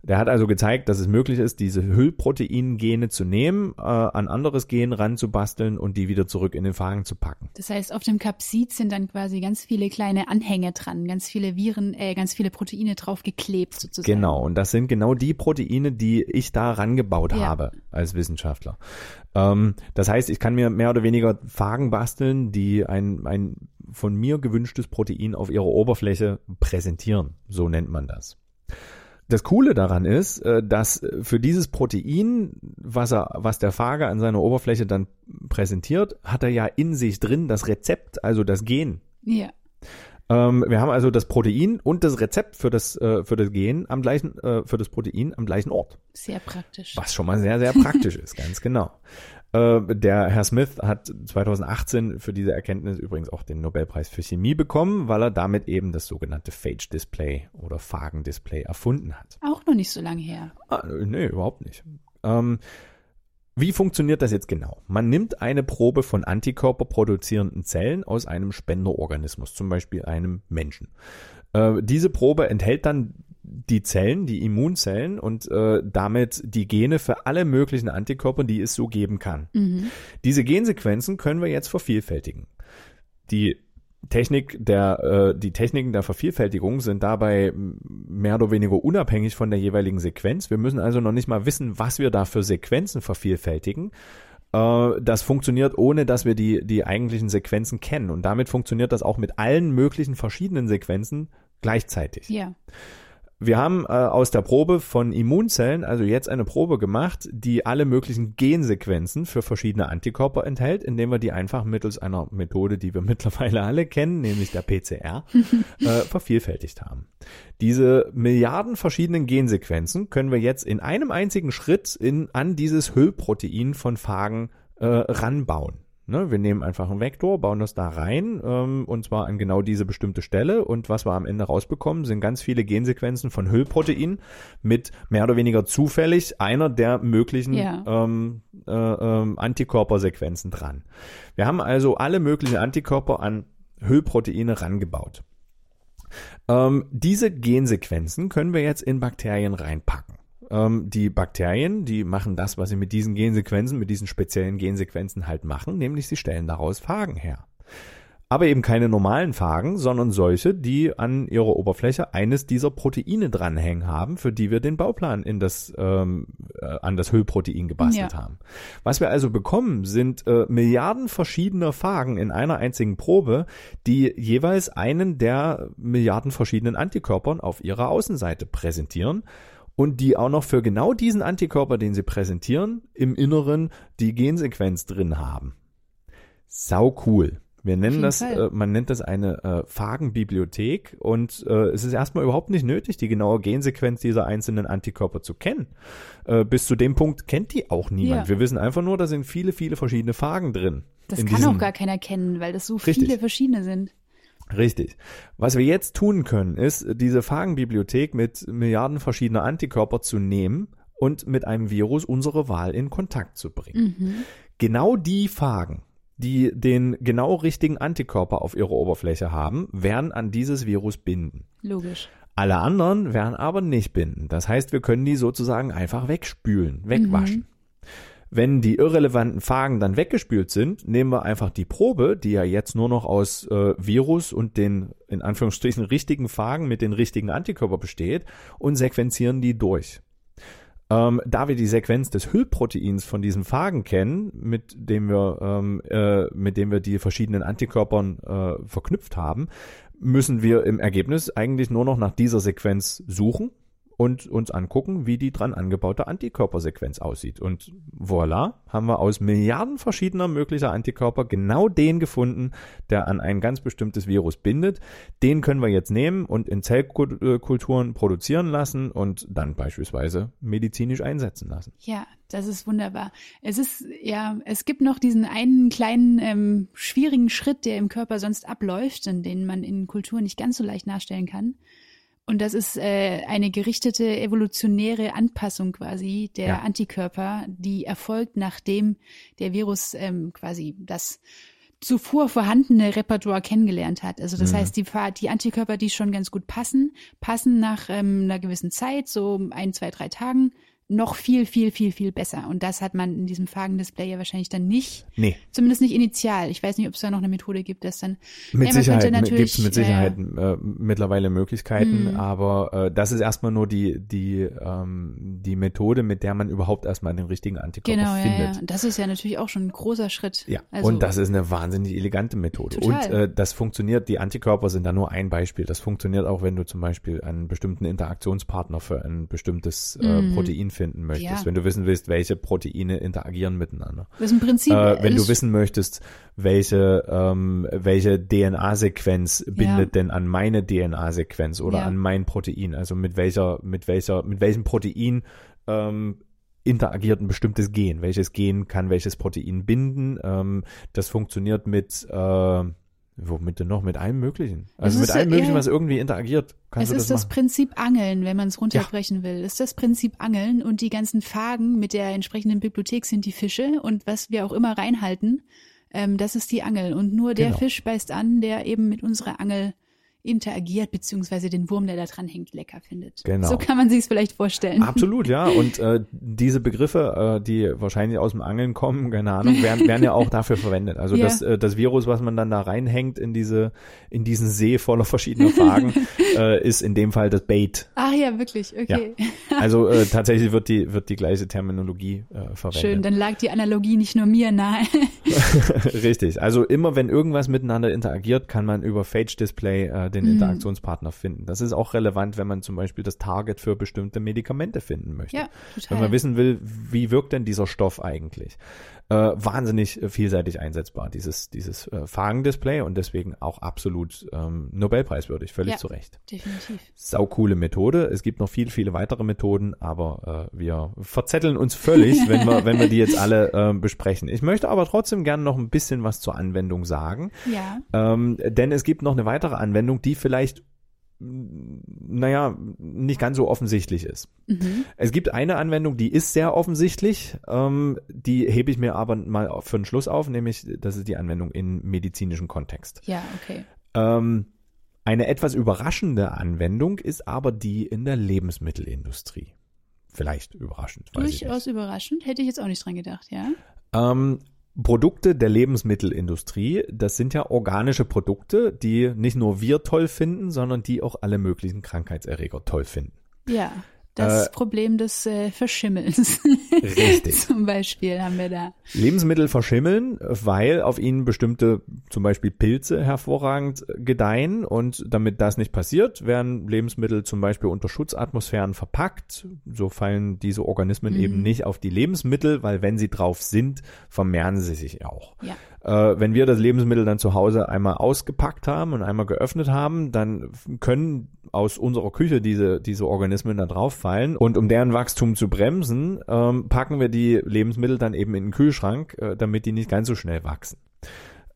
Der hat also gezeigt, dass es möglich ist, diese Hüllprotein-Gene zu nehmen, äh, an anderes Gen ranzubasteln und die wieder zurück in den Phagen zu packen. Das heißt, auf dem Capsid sind dann quasi ganz viele kleine Anhänge dran, ganz viele Viren, äh, ganz viele Proteine drauf geklebt sozusagen. Genau, und das sind genau die Proteine, die ich da rangebaut Ja. habe als Wissenschaftler. Ähm, das heißt, ich kann mir mehr oder weniger Phagen basteln, die ein, ein von mir gewünschtes Protein auf ihrer Oberfläche präsentieren. So nennt man das. Das Coole daran ist, äh, dass für dieses Protein, was er, was der Phage an seiner Oberfläche dann präsentiert, hat er ja in sich drin das Rezept, also das Gen. Ja. Ähm, wir haben also das Protein und das Rezept für das, äh, für das Gen am gleichen, äh, für das Protein am gleichen Ort. Sehr praktisch. Was schon mal sehr, sehr praktisch ist, ganz genau. Äh, der Herr Smith hat 2018 für diese Erkenntnis übrigens auch den Nobelpreis für Chemie bekommen, weil er damit eben das sogenannte Phage-Display oder Phagen-Display erfunden hat. Auch noch nicht so lange her. Ah, nee, überhaupt nicht. Ähm, wie funktioniert das jetzt genau? Man nimmt eine Probe von antikörperproduzierenden Zellen aus einem Spenderorganismus, zum Beispiel einem Menschen. Äh, diese Probe enthält dann die Zellen, die Immunzellen und äh, damit die Gene für alle möglichen Antikörper, die es so geben kann. Mhm. Diese Gensequenzen können wir jetzt vervielfältigen. Die Technik der, äh, die Techniken der Vervielfältigung sind dabei mehr oder weniger unabhängig von der jeweiligen Sequenz. Wir müssen also noch nicht mal wissen, was wir da für Sequenzen vervielfältigen. Äh, das funktioniert, ohne dass wir die, die eigentlichen Sequenzen kennen. Und damit funktioniert das auch mit allen möglichen verschiedenen Sequenzen gleichzeitig. Ja. Wir haben äh, aus der Probe von Immunzellen also jetzt eine Probe gemacht, die alle möglichen Gensequenzen für verschiedene Antikörper enthält, indem wir die einfach mittels einer Methode, die wir mittlerweile alle kennen, nämlich der PCR, äh, vervielfältigt haben. Diese Milliarden verschiedenen Gensequenzen können wir jetzt in einem einzigen Schritt in, an dieses Hüllprotein von Phagen äh, ranbauen. Ne, wir nehmen einfach einen Vektor, bauen das da rein ähm, und zwar an genau diese bestimmte Stelle und was wir am Ende rausbekommen, sind ganz viele Gensequenzen von Hüllproteinen mit mehr oder weniger zufällig einer der möglichen Ja. ähm, äh, ähm, Antikörpersequenzen dran. Wir haben also alle möglichen Antikörper an Hüllproteine rangebaut. Ähm, diese Gensequenzen können wir jetzt in Bakterien reinpacken. Ähm, die Bakterien, die machen das, was sie mit diesen Gensequenzen, mit diesen speziellen Gensequenzen halt machen, nämlich sie stellen daraus Phagen her. Aber eben keine normalen Phagen, sondern solche, die an ihrer Oberfläche eines dieser Proteine dranhängen haben, für die wir den Bauplan in das, ähm, äh, an das Hüllprotein gebastelt Ja. haben. Was wir also bekommen, sind äh, Milliarden verschiedener Phagen in einer einzigen Probe, die jeweils einen der Milliarden verschiedenen Antikörpern auf ihrer Außenseite präsentieren und die auch noch für genau diesen Antikörper, den sie präsentieren, im Inneren die Gensequenz drin haben. Sau cool. Wir nennen das, äh, man nennt das eine äh, Phagenbibliothek und äh, es ist erstmal überhaupt nicht nötig, die genaue Gensequenz dieser einzelnen Antikörper zu kennen. Äh, bis zu dem Punkt kennt die auch niemand. Ja. Wir wissen einfach nur, da sind viele, viele verschiedene Phagen drin. Das kann diesem- auch gar keiner kennen, weil das so Richtig. viele verschiedene sind. Richtig. Was wir jetzt tun können, ist, diese Phagenbibliothek mit Milliarden verschiedener Antikörper zu nehmen und mit einem Virus unserer Wahl in Kontakt zu bringen. Mhm. Genau die Phagen, die den genau richtigen Antikörper auf ihrer Oberfläche haben, werden an dieses Virus binden. Logisch. Alle anderen werden aber nicht binden. Das heißt, wir können die sozusagen einfach wegspülen, wegwaschen. Wenn die irrelevanten Phagen dann weggespült sind, nehmen wir einfach die Probe, die ja jetzt nur noch aus äh, Virus und den in Anführungsstrichen richtigen Phagen mit den richtigen Antikörper besteht und sequenzieren die durch. Ähm, da wir die Sequenz des Hüllproteins von diesem Phagen kennen, mit dem wir, ähm, äh, mit dem wir die verschiedenen Antikörpern äh, verknüpft haben, müssen wir im Ergebnis eigentlich nur noch nach dieser Sequenz suchen und uns angucken, wie die dran angebaute Antikörpersequenz aussieht. Und voilà, haben wir aus Milliarden verschiedener möglicher Antikörper genau den gefunden, der an ein ganz bestimmtes Virus bindet. Den können wir jetzt nehmen und in Zellkulturen produzieren lassen und dann beispielsweise medizinisch einsetzen lassen. Ja, das ist wunderbar. Es ist, ja, es gibt noch diesen einen kleinen ähm, schwierigen Schritt, der im Körper sonst abläuft und den man in Kulturen nicht ganz so leicht nachstellen kann. Und das ist äh, eine gerichtete evolutionäre Anpassung quasi der ja. Antikörper, die erfolgt, nachdem der Virus ähm, quasi das zuvor vorhandene Repertoire kennengelernt hat. Also das mhm. heißt, die, die Antikörper, die schon ganz gut passen, passen nach ähm, einer gewissen Zeit, so ein, zwei, drei Tagen, noch viel, viel, viel, viel besser. Und das hat man in diesem Fagen-Display ja wahrscheinlich dann nicht. Nee. Zumindest nicht initial. Ich weiß nicht, ob es da noch eine Methode gibt, dass dann. Mit ja, Sicherheit gibt es mit Sicherheit äh, mittlerweile Möglichkeiten, mh. aber äh, das ist erstmal nur die, die, ähm, die Methode, mit der man überhaupt erstmal den richtigen Antikörper genau, findet. Ja, ja. Das ist ja natürlich auch schon ein großer Schritt. Ja, also, und das ist eine wahnsinnig elegante Methode. Total. Und äh, das funktioniert, die Antikörper sind da nur ein Beispiel. Das funktioniert auch, wenn du zum Beispiel einen bestimmten Interaktionspartner für ein bestimmtes äh, mhm. Protein finden möchtest. Ja. Wenn du wissen willst, welche Proteine interagieren miteinander. Das ist im Prinzip. Äh, wenn du wissen möchtest, welche, ähm, welche DNA-Sequenz bindet ja. denn an meine DNA-Sequenz oder ja. an mein Protein, also mit welcher, mit welcher, mit welchem Protein ähm, interagiert ein bestimmtes Gen. Welches Gen kann welches Protein binden? Ähm, das funktioniert mit äh, Womit denn noch? Mit allem Möglichen. Also mit allem Möglichen, was irgendwie interagiert. Kannst es ist das, das Prinzip Angeln, wenn man es runterbrechen ja. will. Es ist das Prinzip Angeln und die ganzen Fagen mit der entsprechenden Bibliothek sind die Fische und was wir auch immer reinhalten, ähm, das ist die Angel. Und nur der genau. Fisch beißt an, der eben mit unserer Angel interagiert, beziehungsweise den Wurm, der da dran hängt, lecker findet. Genau. So kann man sich es vielleicht vorstellen. Absolut, ja. Und äh, diese Begriffe, äh, die wahrscheinlich aus dem Angeln kommen, keine Ahnung, werden, werden ja auch dafür verwendet. Also ja. das, äh, das Virus, was man dann da reinhängt in diese, in diesen See voller verschiedener Fragen, äh, ist in dem Fall das Bait. Ach ja, wirklich, okay. Ja. Also äh, tatsächlich wird die, wird die gleiche Terminologie äh, verwendet. Schön, dann lag die Analogie nicht nur mir nahe. Richtig. Also immer wenn irgendwas miteinander interagiert, kann man über Phage Display äh, den mhm. Interaktionspartner finden. Das ist auch relevant, wenn man zum Beispiel das Target für bestimmte Medikamente finden möchte. Ja, total. Wenn man wissen will, wie wirkt denn dieser Stoff eigentlich? Äh, wahnsinnig vielseitig einsetzbar, dieses, dieses äh, Fagen-Display und deswegen auch absolut ähm, Nobelpreiswürdig, völlig ja, zu Recht. Definitiv. Sau coole Methode. Es gibt noch viele, viele weitere Methoden, aber äh, wir verzetteln uns völlig, wenn wir, wenn wir die jetzt alle äh, besprechen. Ich möchte aber trotzdem gerne noch ein bisschen was zur Anwendung sagen. Ja. Ähm, denn es gibt noch eine weitere Anwendung, die vielleicht naja, nicht ganz so offensichtlich ist. Mhm. Es gibt eine Anwendung, die ist sehr offensichtlich, ähm, die hebe ich mir aber mal für den Schluss auf, nämlich das ist die Anwendung im medizinischen Kontext. Ja, okay. Ähm, eine etwas überraschende Anwendung ist aber die in der Lebensmittelindustrie. Vielleicht überraschend. Durchaus überraschend, hätte ich jetzt auch nicht dran gedacht, ja. Ähm, Produkte der Lebensmittelindustrie, das sind ja organische Produkte, die nicht nur wir toll finden, sondern die auch alle möglichen Krankheitserreger toll finden. Ja. Das äh, Problem des äh, Verschimmelns. Richtig. zum Beispiel haben wir da. Lebensmittel verschimmeln, weil auf ihnen bestimmte, zum Beispiel Pilze hervorragend gedeihen und damit das nicht passiert, werden Lebensmittel zum Beispiel unter Schutzatmosphären verpackt. So fallen diese Organismen mhm. eben nicht auf die Lebensmittel, weil wenn sie drauf sind, vermehren sie sich auch. Ja. Äh, wenn wir das Lebensmittel dann zu Hause einmal ausgepackt haben und einmal geöffnet haben, dann können aus unserer Küche diese, diese Organismen da drauf fallen. Und um deren Wachstum zu bremsen, ähm, packen wir die Lebensmittel dann eben in den Kühlschrank, äh, damit die nicht ganz so schnell wachsen.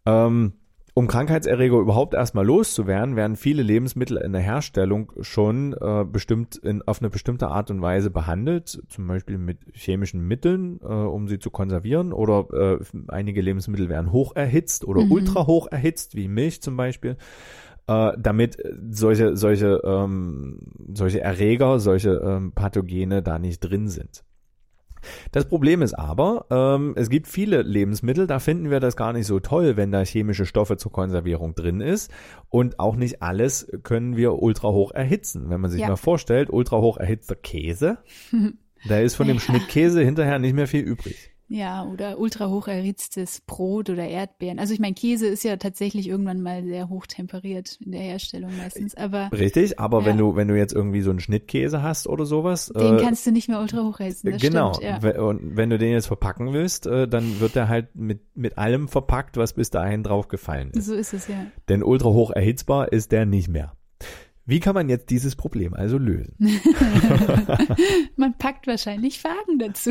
Ähm, um Krankheitserreger überhaupt erstmal loszuwerden, werden viele Lebensmittel in der Herstellung schon äh, bestimmt in, auf eine bestimmte Art und Weise behandelt, zum Beispiel mit chemischen Mitteln, äh, um sie zu konservieren, oder äh, einige Lebensmittel werden hoch erhitzt oder mhm. ultra hoch erhitzt, wie Milch zum Beispiel äh, damit solche, solche, ähm, solche Erreger, solche ähm, Pathogene da nicht drin sind. Das Problem ist aber, ähm, es gibt viele Lebensmittel, da finden wir das gar nicht so toll, wenn da chemische Stoffe zur Konservierung drin ist. Und auch nicht alles können wir ultra hoch erhitzen. Wenn man sich ja. mal vorstellt, ultra hoch erhitzter Käse, da ist von dem Schnitt Käse hinterher nicht mehr viel übrig. Ja, oder ultra hoch erhitztes Brot oder Erdbeeren. Also ich meine, Käse ist ja tatsächlich irgendwann mal sehr hoch temperiert in der Herstellung meistens, aber Richtig, aber Ja. wenn du wenn du jetzt irgendwie so einen Schnittkäse hast oder sowas, den äh, kannst du nicht mehr ultra hoch erhitzen. Genau. Stimmt, ja. Und wenn du den jetzt verpacken willst, äh, dann wird er halt mit mit allem verpackt, was bis dahin drauf gefallen ist. So ist es ja. Denn ultra hoch erhitzbar ist der nicht mehr. Wie kann man jetzt dieses Problem also lösen? Man packt wahrscheinlich Farben dazu.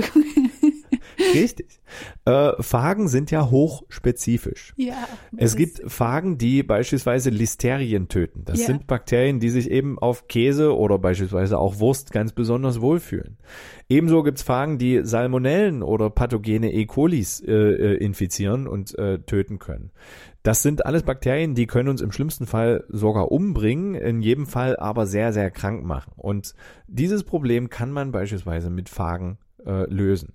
Richtig. Äh, Phagen sind ja hochspezifisch. ja. Es gibt Phagen, die beispielsweise Listerien töten. Das Ja. sind Bakterien, die sich eben auf Käse oder beispielsweise auch Wurst ganz besonders wohlfühlen. Ebenso gibt's Phagen, die Salmonellen oder pathogene E. colis äh, äh, infizieren und äh, töten können. Das sind alles Bakterien, die können uns im schlimmsten Fall sogar umbringen, in jedem Fall aber sehr, sehr krank machen. Und dieses Problem kann man beispielsweise mit Phagen äh, lösen.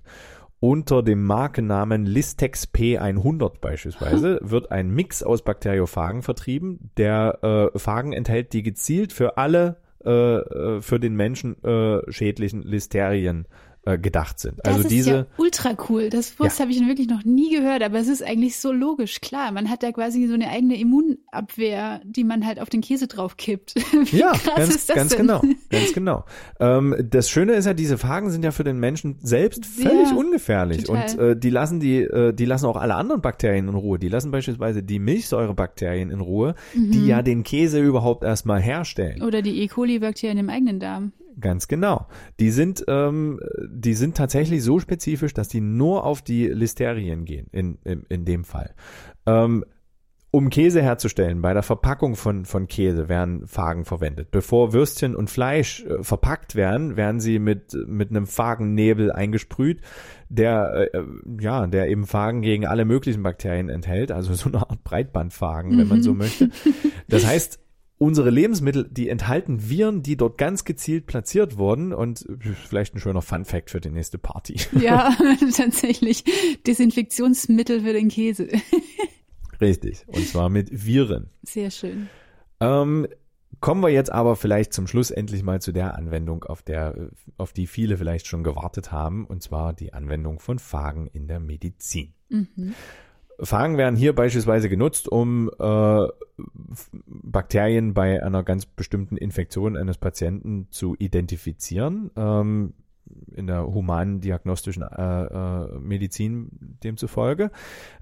Unter dem Markennamen Listex P100 beispielsweise wird ein Mix aus Bakteriophagen vertrieben. Der äh, Phagen enthält die gezielt für alle äh, äh, für den Menschen äh, schädlichen Listerien äh, gedacht sind. Das also ist diese ja ultra cool. Das Wurst Ja. habe ich wirklich noch nie gehört, aber es ist eigentlich so logisch. Klar, man hat da quasi so eine eigene Immunabwehr, die man halt auf den Käse draufkippt. Wie Ja, krass ganz, ist das ganz denn? genau, ganz genau. Ähm, das Schöne ist ja, diese Phagen sind ja für den Menschen selbst völlig Ja, ungefährlich total. und äh, die lassen die, äh, die lassen auch alle anderen Bakterien in Ruhe. Die lassen beispielsweise die Milchsäurebakterien in Ruhe, Mhm. die ja den Käse überhaupt erstmal herstellen. Oder die E. coli-Bakterien im eigenen Darm. Ganz genau. Die sind, ähm, die sind tatsächlich so spezifisch, dass die nur auf die Listerien gehen, in, in, in dem Fall. Ähm, um Käse herzustellen, bei der Verpackung von, von Käse werden Phagen verwendet. Bevor Würstchen und Fleisch äh, verpackt werden, werden sie mit, mit einem Phagennebel eingesprüht, der, äh, ja, der eben Phagen gegen alle möglichen Bakterien enthält, also so eine Art Breitbandphagen, wenn man so möchte. Das heißt, unsere Lebensmittel, die enthalten Viren, die dort ganz gezielt platziert wurden und vielleicht ein schöner Fun Fact für die nächste Party. Ja, tatsächlich. Desinfektionsmittel für den Käse. Richtig. Und zwar mit Viren. Sehr schön. Ähm, kommen wir jetzt aber vielleicht zum Schluss endlich mal zu der Anwendung, auf der, auf die viele vielleicht schon gewartet haben, und zwar die Anwendung von Phagen in der Medizin. Mhm. Phagen werden hier beispielsweise genutzt, um äh, Bakterien bei einer ganz bestimmten Infektion eines Patienten zu identifizieren. Ähm, in der humanen diagnostischen äh, äh, Medizin demzufolge.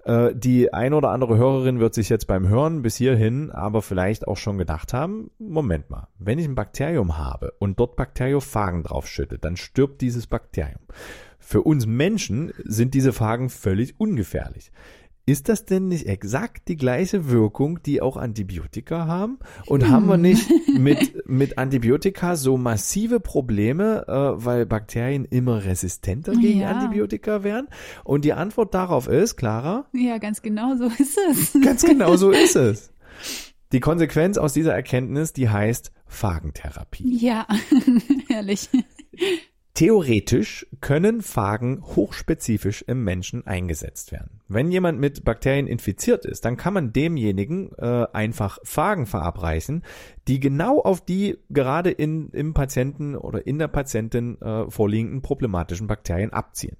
Äh, die ein oder andere Hörerin wird sich jetzt beim Hören bis hierhin aber vielleicht auch schon gedacht haben, Moment mal, wenn ich ein Bakterium habe und dort Bakteriophagen draufschütte, dann stirbt dieses Bakterium. Für uns Menschen sind diese Phagen völlig ungefährlich. Ist das denn nicht exakt die gleiche Wirkung, die auch Antibiotika haben? Und haben wir nicht mit, mit Antibiotika so massive Probleme, äh, weil Bakterien immer resistenter gegen Ja. Antibiotika werden? Und die Antwort darauf ist, Clara, Ja, ganz genau so ist es. ganz genau so ist es. Die Konsequenz aus dieser Erkenntnis, die heißt Phagentherapie. Ja, herrlich. Theoretisch können Phagen hochspezifisch im Menschen eingesetzt werden. Wenn jemand mit Bakterien infiziert ist, dann kann man demjenigen äh, einfach Phagen verabreichen, die genau auf die gerade in, im Patienten oder in der Patientin äh, vorliegenden problematischen Bakterien abziehen.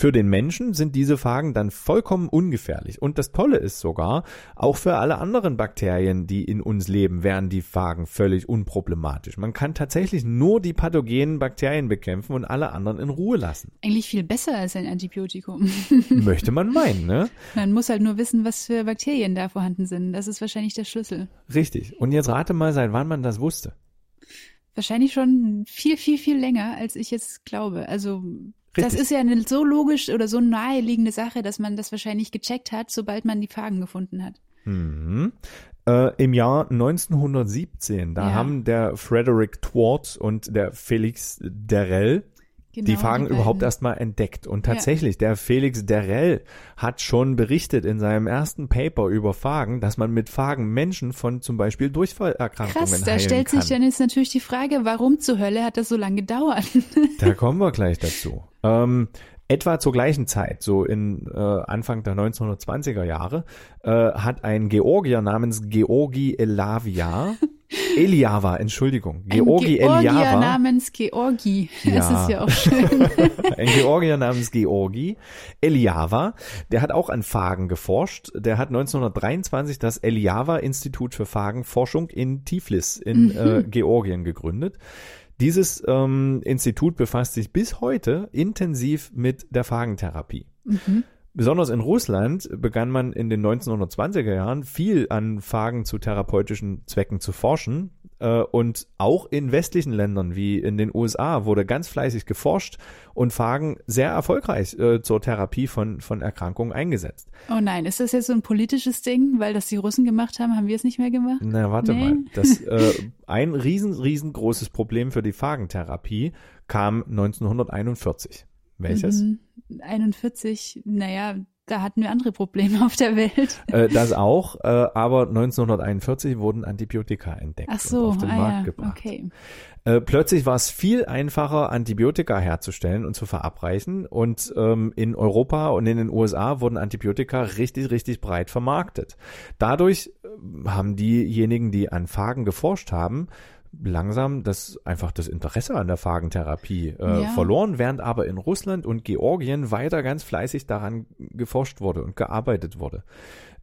Für den Menschen sind diese Phagen dann vollkommen ungefährlich. Und das Tolle ist sogar, auch für alle anderen Bakterien, die in uns leben, wären die Phagen völlig unproblematisch. Man kann tatsächlich nur die pathogenen Bakterien bekämpfen und alle anderen in Ruhe lassen. Eigentlich viel besser als ein Antibiotikum. Möchte man meinen, ne? Man muss halt nur wissen, was für Bakterien da vorhanden sind. Das ist wahrscheinlich der Schlüssel. Richtig. Und jetzt rate mal, seit wann man das wusste. Wahrscheinlich schon viel, viel, viel länger, als ich jetzt glaube. Also das Richtig. ist ja eine so logisch oder so naheliegende Sache, dass man das wahrscheinlich gecheckt hat, sobald man die Phagen gefunden hat. Mhm. Äh, Im Jahr 1917, da Ja. haben der Frederick Twart und der Felix Derrell Genau, die Phagen beiden. überhaupt erstmal entdeckt. Und tatsächlich, der Felix Derrell hat schon berichtet in seinem ersten Paper über Phagen, dass man mit Phagen Menschen von zum Beispiel Durchfallerkrankungen Krass, da stellt kann. sich dann jetzt natürlich die Frage, warum zur Hölle hat das so lange gedauert? Da kommen wir gleich dazu. Ähm, etwa zur gleichen Zeit, so in äh, Anfang der 1920er Jahre, äh, hat ein Georgier namens Georgi Elavia Eliava, Entschuldigung. Ein Georgi Georgier Eliava. namens Georgi. Das Ja. ist ja auch schön. Ein Georgier namens Georgi Eliava, der hat auch an Phagen geforscht. Der hat 1923 das Eliava-Institut für Phagenforschung in Tiflis in äh, Georgien gegründet. Dieses ähm, Institut befasst sich bis heute intensiv mit der Phagentherapie. Besonders in Russland begann man in den 1920er Jahren viel an Phagen zu therapeutischen Zwecken zu forschen. Äh, Und auch in westlichen Ländern wie in den USA wurde ganz fleißig geforscht und Phagen sehr erfolgreich äh, zur Therapie von, von Erkrankungen eingesetzt. Oh nein, ist das jetzt so ein politisches Ding, weil das die Russen gemacht haben, haben wir es nicht mehr gemacht? Na, warte Nee. mal. Das, äh, ein riesen, riesengroßes Problem für die Phagentherapie kam 1941. Welches? Mhm. 41, naja, da hatten wir andere Probleme auf der Welt. Äh, das auch, äh, aber 1941 wurden Antibiotika entdeckt Ach so, und auf den ah Markt ja, gebracht. okay. Äh, plötzlich war es viel einfacher, Antibiotika herzustellen und zu verabreichen. Und ähm, in Europa und in den USA wurden Antibiotika richtig, richtig breit vermarktet. Dadurch äh, haben diejenigen, die an Phagen geforscht haben, langsam das einfach das Interesse an der Phagentherapie äh, Ja. verloren, während aber in Russland und Georgien weiter ganz fleißig daran geforscht wurde und gearbeitet wurde.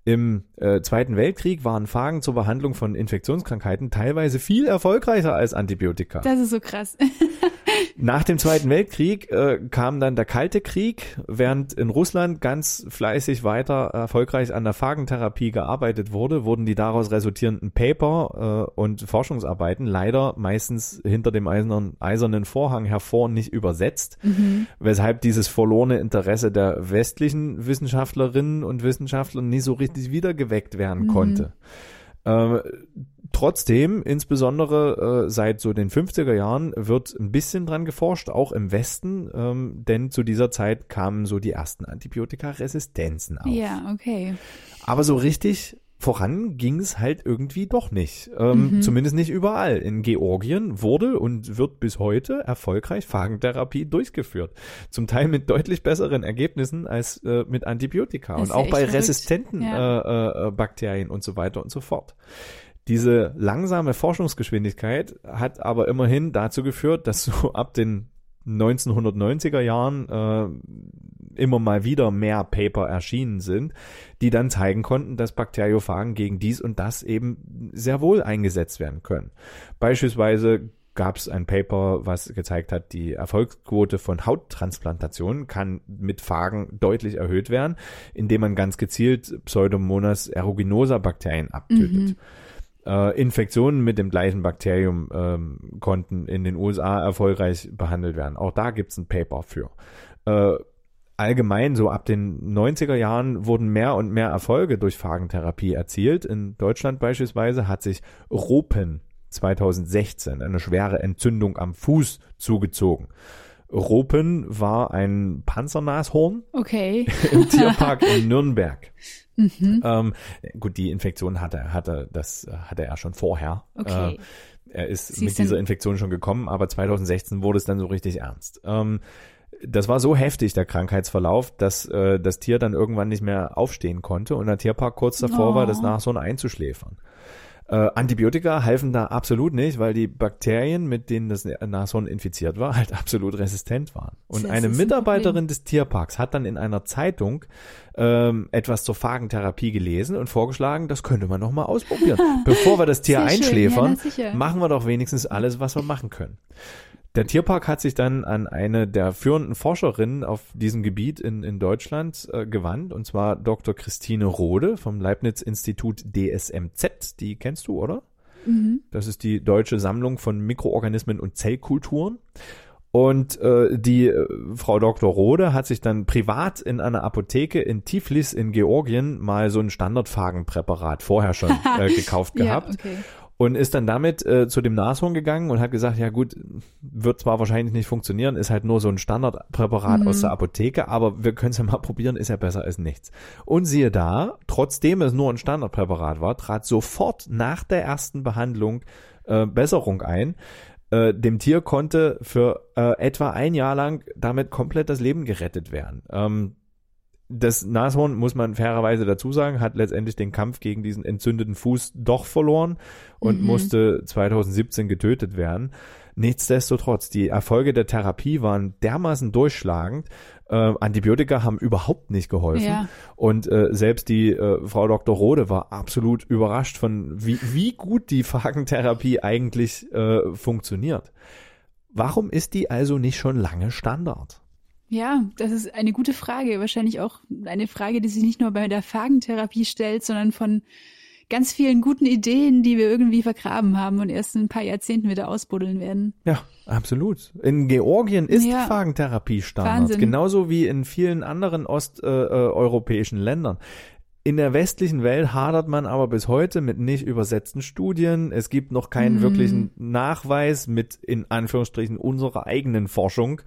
Im äh, Zweiten Weltkrieg waren Phagen zur Behandlung von Infektionskrankheiten teilweise viel erfolgreicher als Antibiotika. Das ist so krass. Nach dem Zweiten Weltkrieg äh, kam dann der Kalte Krieg, während in Russland ganz fleißig weiter erfolgreich an der Phagentherapie gearbeitet wurde, wurden die daraus resultierenden Paper äh, und Forschungsarbeiten leider meistens hinter dem eisernen, eisernen Vorhang hervor nicht übersetzt, weshalb dieses verlorene Interesse der westlichen Wissenschaftlerinnen und Wissenschaftler nie so richtig wiedergeweckt werden konnte. Trotzdem, insbesondere äh, seit so den 50er Jahren, wird ein bisschen dran geforscht, auch im Westen, ähm, denn zu dieser Zeit kamen so die ersten Antibiotikaresistenzen auf. ja, okay. Aber so richtig voran ging es halt irgendwie doch nicht. Ähm, Zumindest nicht überall. In Georgien wurde und wird bis heute erfolgreich Phagentherapie durchgeführt. Zum Teil mit deutlich besseren Ergebnissen als äh, mit Antibiotika. Und auch bei verrückt. resistenten Ja. äh, äh, Bakterien und so weiter und so fort. Diese langsame Forschungsgeschwindigkeit hat aber immerhin dazu geführt, dass so ab den 1990er Jahren äh, immer mal wieder mehr Paper erschienen sind, die dann zeigen konnten, dass Bakteriophagen gegen dies und das eben sehr wohl eingesetzt werden können. Beispielsweise gab es ein Paper, was gezeigt hat, die Erfolgsquote von Hauttransplantationen kann mit Phagen deutlich erhöht werden, indem man ganz gezielt Pseudomonas aeruginosa Bakterien abtötet. Äh, Infektionen mit dem gleichen Bakterium ähm, konnten in den USA erfolgreich behandelt werden. Auch da gibt's ein Paper für. Äh, allgemein, so ab den 90er Jahren wurden mehr und mehr Erfolge durch Phagentherapie erzielt. In Deutschland beispielsweise hat sich Ropen 2016 eine schwere Entzündung am Fuß zugezogen. Ropen war ein Panzernashorn Okay. im Tierpark in Nürnberg. Mhm. Ähm, gut, die Infektion hatte, hatte, das hatte er schon vorher. Okay. Äh, er ist Sie mit dieser Infektion schon gekommen, aber 2016 wurde es dann so richtig ernst. Ähm, das war so heftig, der Krankheitsverlauf, dass äh, das Tier dann irgendwann nicht mehr aufstehen konnte und der Tierpark kurz davor war, das Oh. Nashorn einzuschläfern. Äh, Antibiotika halfen da absolut nicht, weil die Bakterien, mit denen das Nashorn infiziert war, halt absolut resistent waren. Und Das eine ein Mitarbeiterin Problem. des Tierparks hat dann in einer Zeitung ähm, etwas zur Phagentherapie gelesen und vorgeschlagen, das könnte man noch mal ausprobieren. Bevor wir das Tier Sehr schön. einschläfern, Ja, machen wir doch wenigstens alles, was wir machen können. Der Tierpark hat sich dann an eine der führenden Forscherinnen auf diesem Gebiet in, in Deutschland äh, gewandt, und zwar Dr. Christine Rode vom Leibniz-Institut DSMZ. Die kennst du, oder? Mhm. Das ist die deutsche Sammlung von Mikroorganismen und Zellkulturen. Und äh, die äh, Frau Dr. Rode hat sich dann privat in einer Apotheke in Tiflis in Georgien mal so ein Standardphagenpräparat vorher schon äh, gekauft gehabt Ja, okay. Und ist dann damit äh, zu dem Nashorn gegangen und hat gesagt, ja gut, wird zwar wahrscheinlich nicht funktionieren, ist halt nur so ein Standardpräparat Mhm. aus der Apotheke, aber wir können es ja mal probieren, ist ja besser als nichts. Und siehe da, trotzdem es nur ein Standardpräparat war, trat sofort nach der ersten Behandlung äh, Besserung ein. Äh, dem Tier konnte für äh, etwa ein Jahr lang damit komplett das Leben gerettet werden. Ähm, das Nashorn, muss man fairerweise dazu sagen, hat letztendlich den Kampf gegen diesen entzündeten Fuß doch verloren und Mhm. musste 2017 getötet werden. Nichtsdestotrotz, die Erfolge der Therapie waren dermaßen durchschlagend. Äh, Antibiotika haben überhaupt nicht geholfen. Ja. Und äh, selbst die äh, Frau Dr. Rode war absolut überrascht von, wie, wie gut die Phagentherapie eigentlich äh, funktioniert. Warum ist die also nicht schon lange Standard? Ja, das ist eine gute Frage. Wahrscheinlich auch eine Frage, die sich nicht nur bei der Phagentherapie stellt, sondern von ganz vielen guten Ideen, die wir irgendwie vergraben haben und erst in ein paar Jahrzehnten wieder ausbuddeln werden. Ja, absolut. In Georgien ist Ja. Phagentherapie Standard, Wahnsinn. genauso wie in vielen anderen osteuropäischen äh, Ländern. In der westlichen Welt hadert man aber bis heute mit nicht übersetzten Studien. Es gibt noch keinen Mhm. wirklichen Nachweis mit in Anführungsstrichen unserer eigenen Forschung,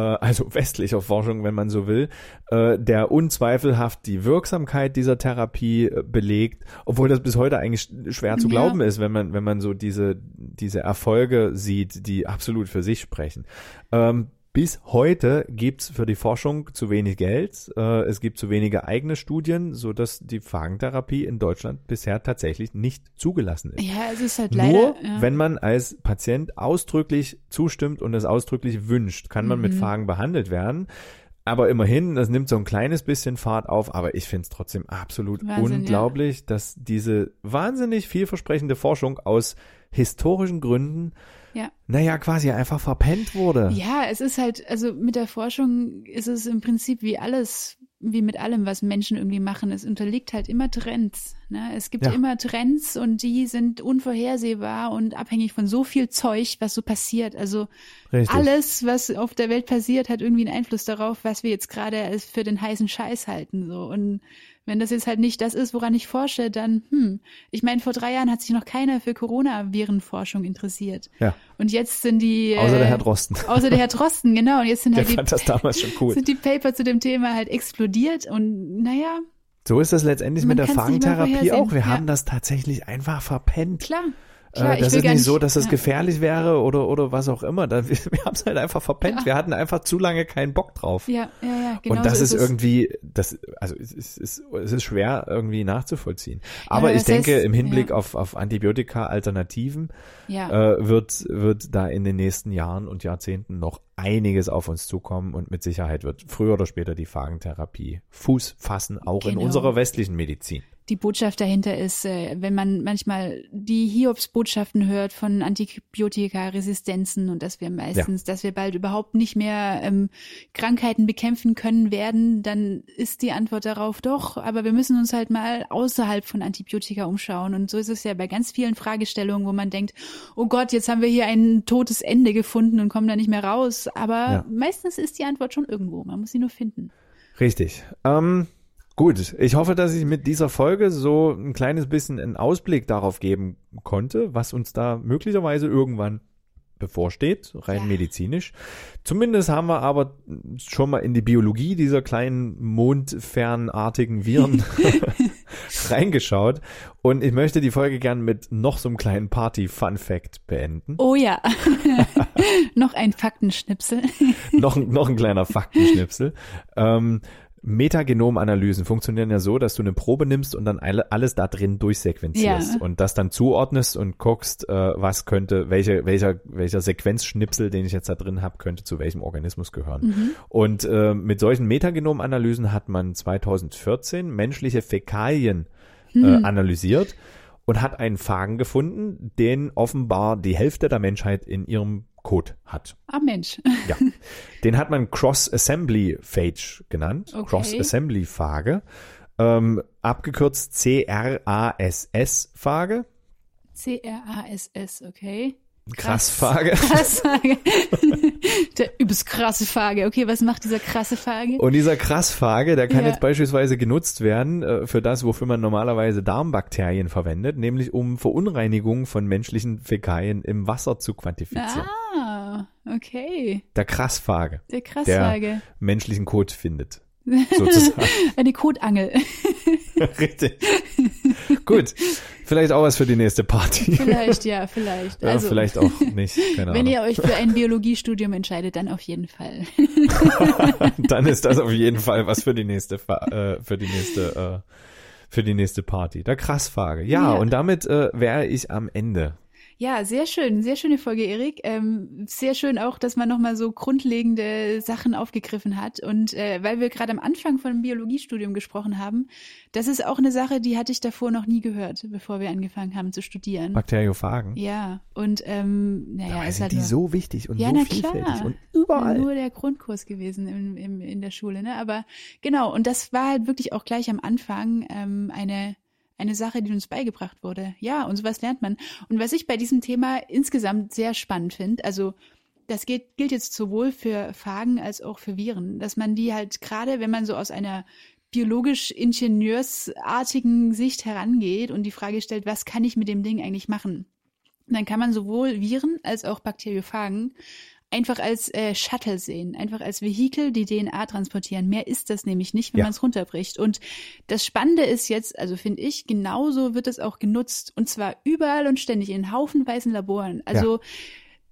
also westlicher Forschung, wenn man so will, äh, der unzweifelhaft die Wirksamkeit dieser Therapie äh, belegt, obwohl das bis heute eigentlich schwer zu Ja. glauben ist, wenn man wenn man so diese diese Erfolge sieht, die absolut für sich sprechen. Ähm, bis heute gibt's für die Forschung zu wenig Geld. Äh, es gibt zu wenige eigene Studien, so dass die Phagentherapie in Deutschland bisher tatsächlich nicht zugelassen ist. Ja, es ist halt leider. Nur ja. wenn man als Patient ausdrücklich zustimmt und es ausdrücklich wünscht, kann man Mhm. mit Phagen behandelt werden. Aber immerhin, das nimmt so ein kleines bisschen Fahrt auf, aber ich finde es trotzdem absolut Wahnsinn, unglaublich, dass diese wahnsinnig vielversprechende Forschung aus historischen Gründen, Ja. naja, quasi einfach verpennt wurde. Ja, es ist halt, also mit der Forschung ist es im Prinzip wie alles, wie mit allem, was Menschen irgendwie machen. Es unterliegt halt immer Trends. Ne? Es gibt Ja. immer Trends und die sind unvorhersehbar und abhängig von so viel Zeug, was so passiert. Also Richtig. alles, was auf der Welt passiert, hat irgendwie einen Einfluss darauf, was wir jetzt gerade für den heißen Scheiß halten. So und wenn das jetzt halt nicht das ist, woran ich forsche, dann, hm, ich meine, vor drei Jahren hat sich noch keiner für Coronavirenforschung interessiert. Ja. Und jetzt sind die. Außer der äh, Herr Drosten. Außer der Herr Drosten, genau. Und jetzt sind Der halt die, fand das damals schon cool. sind die Paper zu dem Thema halt explodiert und naja, So ist das letztendlich Man mit der vorhersehen. auch. Wir Ja. haben das tatsächlich einfach verpennt. klar. Klar äh, das ist nicht so, dass das ja. gefährlich wäre oder, oder was auch immer. Da, wir wir haben es halt einfach verpennt. Ja. Wir hatten einfach zu lange keinen Bock drauf. Ja, ja, ja, genau. und das so ist, es. irgendwie, das, also es ist, es ist, es ist schwer irgendwie nachzuvollziehen. Aber aber ich denke, heißt, im Hinblick ja. auf, auf Antibiotika-Alternativen Ja. äh, wird, wird da in den nächsten Jahren und Jahrzehnten noch einiges auf uns zukommen und mit Sicherheit wird früher oder später die Phagentherapie Fuß fassen, auch in Genau. unserer westlichen Medizin. Die Botschaft dahinter ist, äh, wenn man manchmal die Hiobs-Botschaften hört von Antibiotika-Resistenzen und dass wir meistens, dass wir bald überhaupt nicht mehr ähm, Krankheiten bekämpfen können werden, dann ist die Antwort darauf doch, aber wir müssen uns halt mal außerhalb von Antibiotika umschauen. Und so ist es ja bei ganz vielen Fragestellungen, wo man denkt, oh Gott, jetzt haben wir hier ein totes Ende gefunden und kommen da nicht mehr raus. Aber Ja. meistens ist die Antwort schon irgendwo. Man muss sie nur finden. Richtig. Ähm, gut, ich hoffe, dass ich mit dieser Folge so ein kleines bisschen einen Ausblick darauf geben konnte, was uns da möglicherweise irgendwann bevorsteht, rein Ja. medizinisch. Zumindest haben wir aber schon mal in die Biologie dieser kleinen mondfernartigen Viren reingeschaut. Und ich möchte die Folge gern mit noch so einem kleinen Party-Fun-Fact beenden. Oh ja. Noch ein Faktenschnipsel. noch, ein- noch ein kleiner Faktenschnipsel. Ähm, Metagenomanalysen funktionieren ja so, dass du eine Probe nimmst und dann alle, alles da drin durchsequenzierst Ja. und das dann zuordnest und guckst, äh, was könnte, welche, welcher, welcher Sequenzschnipsel, den ich jetzt da drin habe, könnte zu welchem Organismus gehören. Und äh, mit solchen Metagenomanalysen hat man 2014 menschliche Fäkalien äh, analysiert und hat einen Phagen gefunden, den offenbar die Hälfte der Menschheit in ihrem Code hat. Ah Mensch. Ja, den hat man Cross-Assembly Phage genannt. Okay. Cross-Assembly Phage. Ähm, abgekürzt C-R-A-S-S-Phage. C-R-A-S-S, okay. Krass-Phage. Krass-Phage. Der übelst krasse Phage. Okay, was macht dieser krasse Phage? Und dieser Krass-Phage, der kann Ja. jetzt beispielsweise genutzt werden äh, für das, wofür man normalerweise Darmbakterien verwendet, nämlich um Verunreinigungen von menschlichen Fäkalien im Wasser zu quantifizieren. Ah, okay. Der Krass-Phage, Der der Krassphage. menschlichen Code findet. Sozusagen. Eine Kotangel. Richtig. Gut, vielleicht auch was für die nächste Party. Vielleicht, ja, vielleicht. Ja, Also, vielleicht auch nicht, keine wenn Ahnung. ihr euch für ein Biologiestudium entscheidet, dann auf jeden Fall. Dann ist das auf jeden Fall was für die nächste, äh, für die nächste, äh, für die nächste Party. Der Krassfrage. Ja, Ja. und damit äh, wäre ich am Ende. Ja, sehr schön, sehr schöne Folge, Erik. Ähm, sehr schön auch, dass man nochmal so grundlegende Sachen aufgegriffen hat. Und äh, weil wir gerade am Anfang von Biologiestudium gesprochen haben, das ist auch eine Sache, die hatte ich davor noch nie gehört, bevor wir angefangen haben zu studieren. Bakteriophagen. Ja, und ähm, naja, ist halt die nur, so wichtig und Ja, so na vielfältig klar. und überall. nur der Grundkurs gewesen im, im, in der Schule, ne? Aber genau, und das war halt wirklich auch gleich am Anfang ähm, eine eine Sache, die uns beigebracht wurde. Ja, und sowas lernt man. Und was ich bei diesem Thema insgesamt sehr spannend finde, also das gilt, gilt jetzt sowohl für Phagen als auch für Viren, dass man die halt gerade, wenn man so aus einer biologisch-ingenieursartigen Sicht herangeht und die Frage stellt, was kann ich mit dem Ding eigentlich machen? dann kann man sowohl Viren als auch Bakteriophagen einfach als äh, Shuttle sehen, einfach als Vehikel, die DNA transportieren. Mehr ist das nämlich nicht, wenn Ja. man es runterbricht. Und das Spannende ist jetzt, also finde ich, genauso wird es auch genutzt. Und zwar überall und ständig in haufenweisen Laboren. Also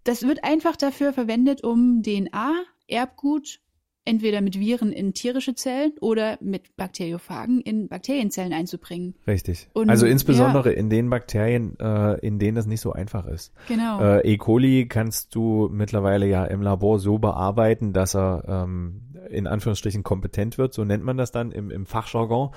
das wird einfach dafür verwendet, um DNA, Erbgut, entweder mit Viren in tierische Zellen oder mit Bakteriophagen in Bakterienzellen einzubringen. Richtig. Und, also insbesondere in den Bakterien, äh, in denen das nicht so einfach ist. Genau. Äh, E. coli kannst du mittlerweile ja im Labor so bearbeiten, dass er ähm, in Anführungsstrichen kompetent wird, so nennt man das dann im, im Fachjargon.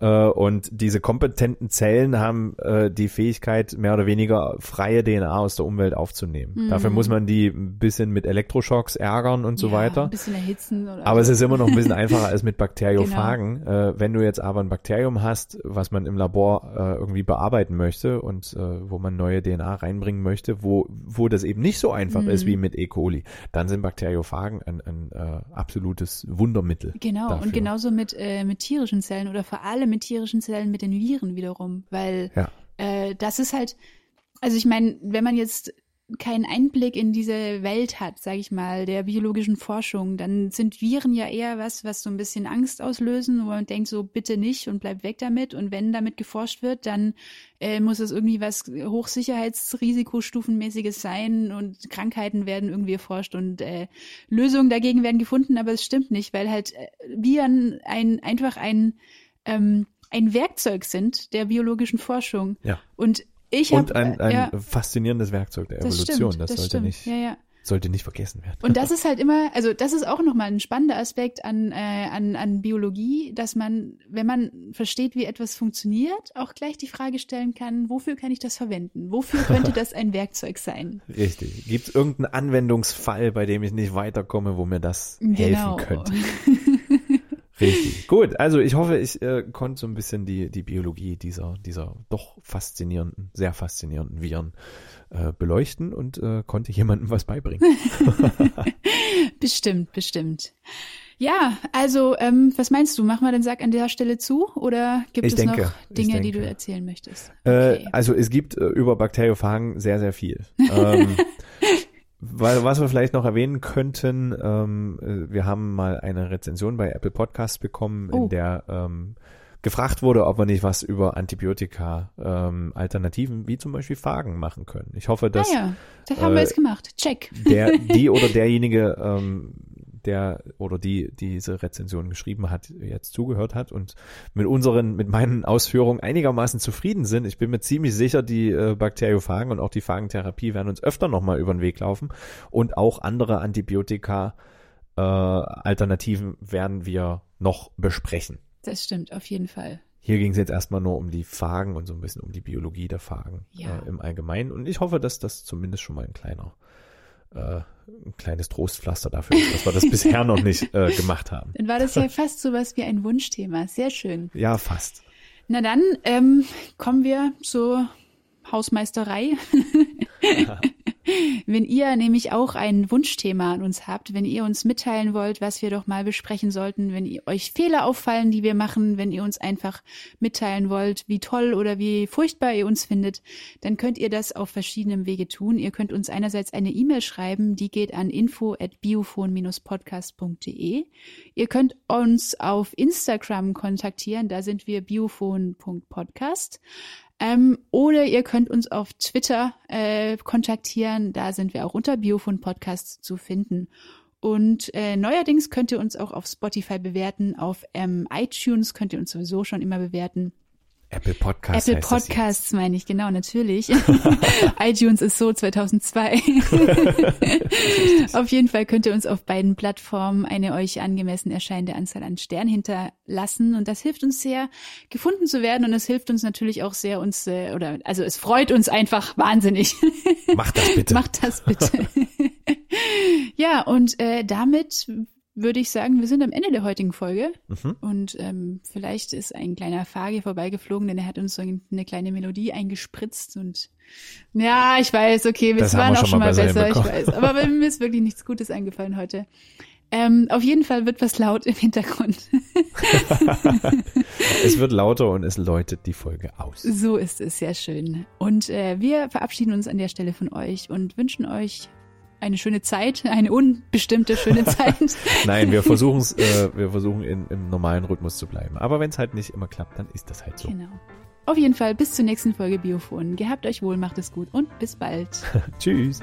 Äh, und diese kompetenten Zellen haben äh, die Fähigkeit, mehr oder weniger freie DNA aus der Umwelt aufzunehmen. Mhm. Dafür muss man die ein bisschen mit Elektroschocks ärgern und so ja, weiter. Ein bisschen erhitzen oder Aber es so. ist immer noch ein bisschen einfacher als mit Bakteriophagen. Genau. Äh, wenn du jetzt aber ein Bakterium hast, was man im Labor äh, irgendwie bearbeiten möchte und äh, wo man neue DNA reinbringen möchte, wo, wo das eben nicht so einfach ist Mhm. wie mit E. coli, dann sind Bakteriophagen ein, ein äh, absolutes Wundermittel. Genau, dafür. und genauso mit, äh, mit tierischen Zellen oder vor allem mit tierischen Zellen mit den Viren wiederum, weil Ja. äh, das ist halt, also ich meine, wenn man jetzt keinen Einblick in diese Welt hat, sage ich mal, der biologischen Forschung, dann sind Viren ja eher was, was so ein bisschen Angst auslösen, wo man denkt so bitte nicht und bleibt weg damit. Und wenn damit geforscht wird, dann äh, muss es irgendwie was Hochsicherheitsrisikostufenmäßiges sein und Krankheiten werden irgendwie erforscht und äh, Lösungen dagegen werden gefunden, aber es stimmt nicht, weil halt äh, Viren ein einfach ein ähm, ein Werkzeug sind der biologischen Forschung. Ja. Und ich Und habe ein, ein ja, faszinierendes Werkzeug der das Evolution. stimmt, das, das sollte stimmt. nicht, Ja, ja. sollte nicht vergessen werden. Und das ist halt immer, also das ist auch nochmal ein spannender Aspekt an, äh, an, an Biologie, dass man, wenn man versteht, wie etwas funktioniert, auch gleich die Frage stellen kann, wofür kann ich das verwenden? Wofür könnte das ein Werkzeug sein? Richtig. Gibt es irgendeinen Anwendungsfall, bei dem ich nicht weiterkomme, wo mir das helfen Genau. könnte? Richtig. Gut, also ich hoffe, ich äh, konnte so ein bisschen die, die Biologie dieser, dieser doch faszinierenden, sehr faszinierenden Viren äh, beleuchten und äh, konnte jemandem was beibringen. Bestimmt, bestimmt. Ja, also ähm, was meinst du? Machen wir den Sack an der Stelle zu oder gibt Ich es denke, noch Dinge, die du erzählen möchtest? Äh, Okay. also es gibt äh, über Bakteriophagen sehr, sehr viel. Ähm, weil, was wir vielleicht noch erwähnen könnten, ähm, äh, wir haben mal eine Rezension bei Apple Podcasts bekommen, Oh. in der ähm, gefragt wurde, ob wir nicht was über Antibiotika ähm, Alternativen wie zum Beispiel Phagen machen können. Ich hoffe, dass ah ja, das haben wir äh, jetzt gemacht. Check. der, die oder derjenige, ähm, der oder die diese Rezension geschrieben hat, jetzt zugehört hat und mit unseren, mit meinen Ausführungen einigermaßen zufrieden sind. Ich bin mir ziemlich sicher, die äh, Bakteriophagen und auch die Phagentherapie werden uns öfter nochmal über den Weg laufen und auch andere Antibiotika äh, Alternativen werden wir noch besprechen. Das stimmt, auf jeden Fall. Hier ging es jetzt erstmal nur um die Phagen und so ein bisschen um die Biologie der Phagen Ja. äh, im Allgemeinen. Und ich hoffe, dass das zumindest schon mal ein kleiner, äh, ein kleines Trostpflaster dafür ist, dass wir das bisher noch nicht äh, gemacht haben. Dann war das ja fast so was wie ein Wunschthema. Sehr schön. Ja, fast. Na dann ähm, kommen wir zur Hausmeisterei. Wenn ihr nämlich auch ein Wunschthema an uns habt, wenn ihr uns mitteilen wollt, was wir doch mal besprechen sollten, wenn ihr euch Fehler auffallen, die wir machen, wenn ihr uns einfach mitteilen wollt, wie toll oder wie furchtbar ihr uns findet, dann könnt ihr das auf verschiedenen Wege tun. Ihr könnt uns einerseits eine E-Mail schreiben, die geht an info at biophon-podcast.de. Ihr könnt uns auf Instagram kontaktieren, da sind wir biophon.podcast. Ähm, oder ihr könnt uns auf Twitter äh, kontaktieren. Da sind wir auch unter Biofon Podcasts zu finden. Und äh, neuerdings könnt ihr uns auch auf Spotify bewerten. Auf ähm, iTunes könnt ihr uns sowieso schon immer bewerten. Apple Podcasts. Apple Podcasts meine ich, genau, natürlich. iTunes ist so 2002. auf jeden Fall könnt ihr uns auf beiden Plattformen eine euch angemessen erscheinende Anzahl an Sternen hinterlassen. Und das hilft uns sehr, gefunden zu werden. Und es hilft uns natürlich auch sehr, uns, äh, oder, also es freut uns einfach wahnsinnig. Macht das bitte. Macht das bitte. ja, und äh, damit würde ich sagen, wir sind am Ende der heutigen Folge. Mhm. Und ähm, vielleicht ist ein kleiner Fage vorbeigeflogen, denn er hat uns so eine kleine Melodie eingespritzt und ja, ich weiß, okay, wir waren auch schon mal besser, besser ich weiß. Aber mir ist wirklich nichts Gutes eingefallen heute. Ähm, auf jeden Fall wird was laut im Hintergrund. es wird lauter und es läutet die Folge aus. So ist es, sehr schön. Und äh, wir verabschieden uns an der Stelle von euch und wünschen euch eine schöne Zeit, eine unbestimmte schöne Zeit. Nein, wir versuchen es, äh, wir versuchen in, im normalen Rhythmus zu bleiben. Aber wenn es halt nicht immer klappt, dann ist das halt so. Genau. Auf jeden Fall bis zur nächsten Folge Biophon. Gehabt euch wohl, macht es gut und bis bald. Tschüss.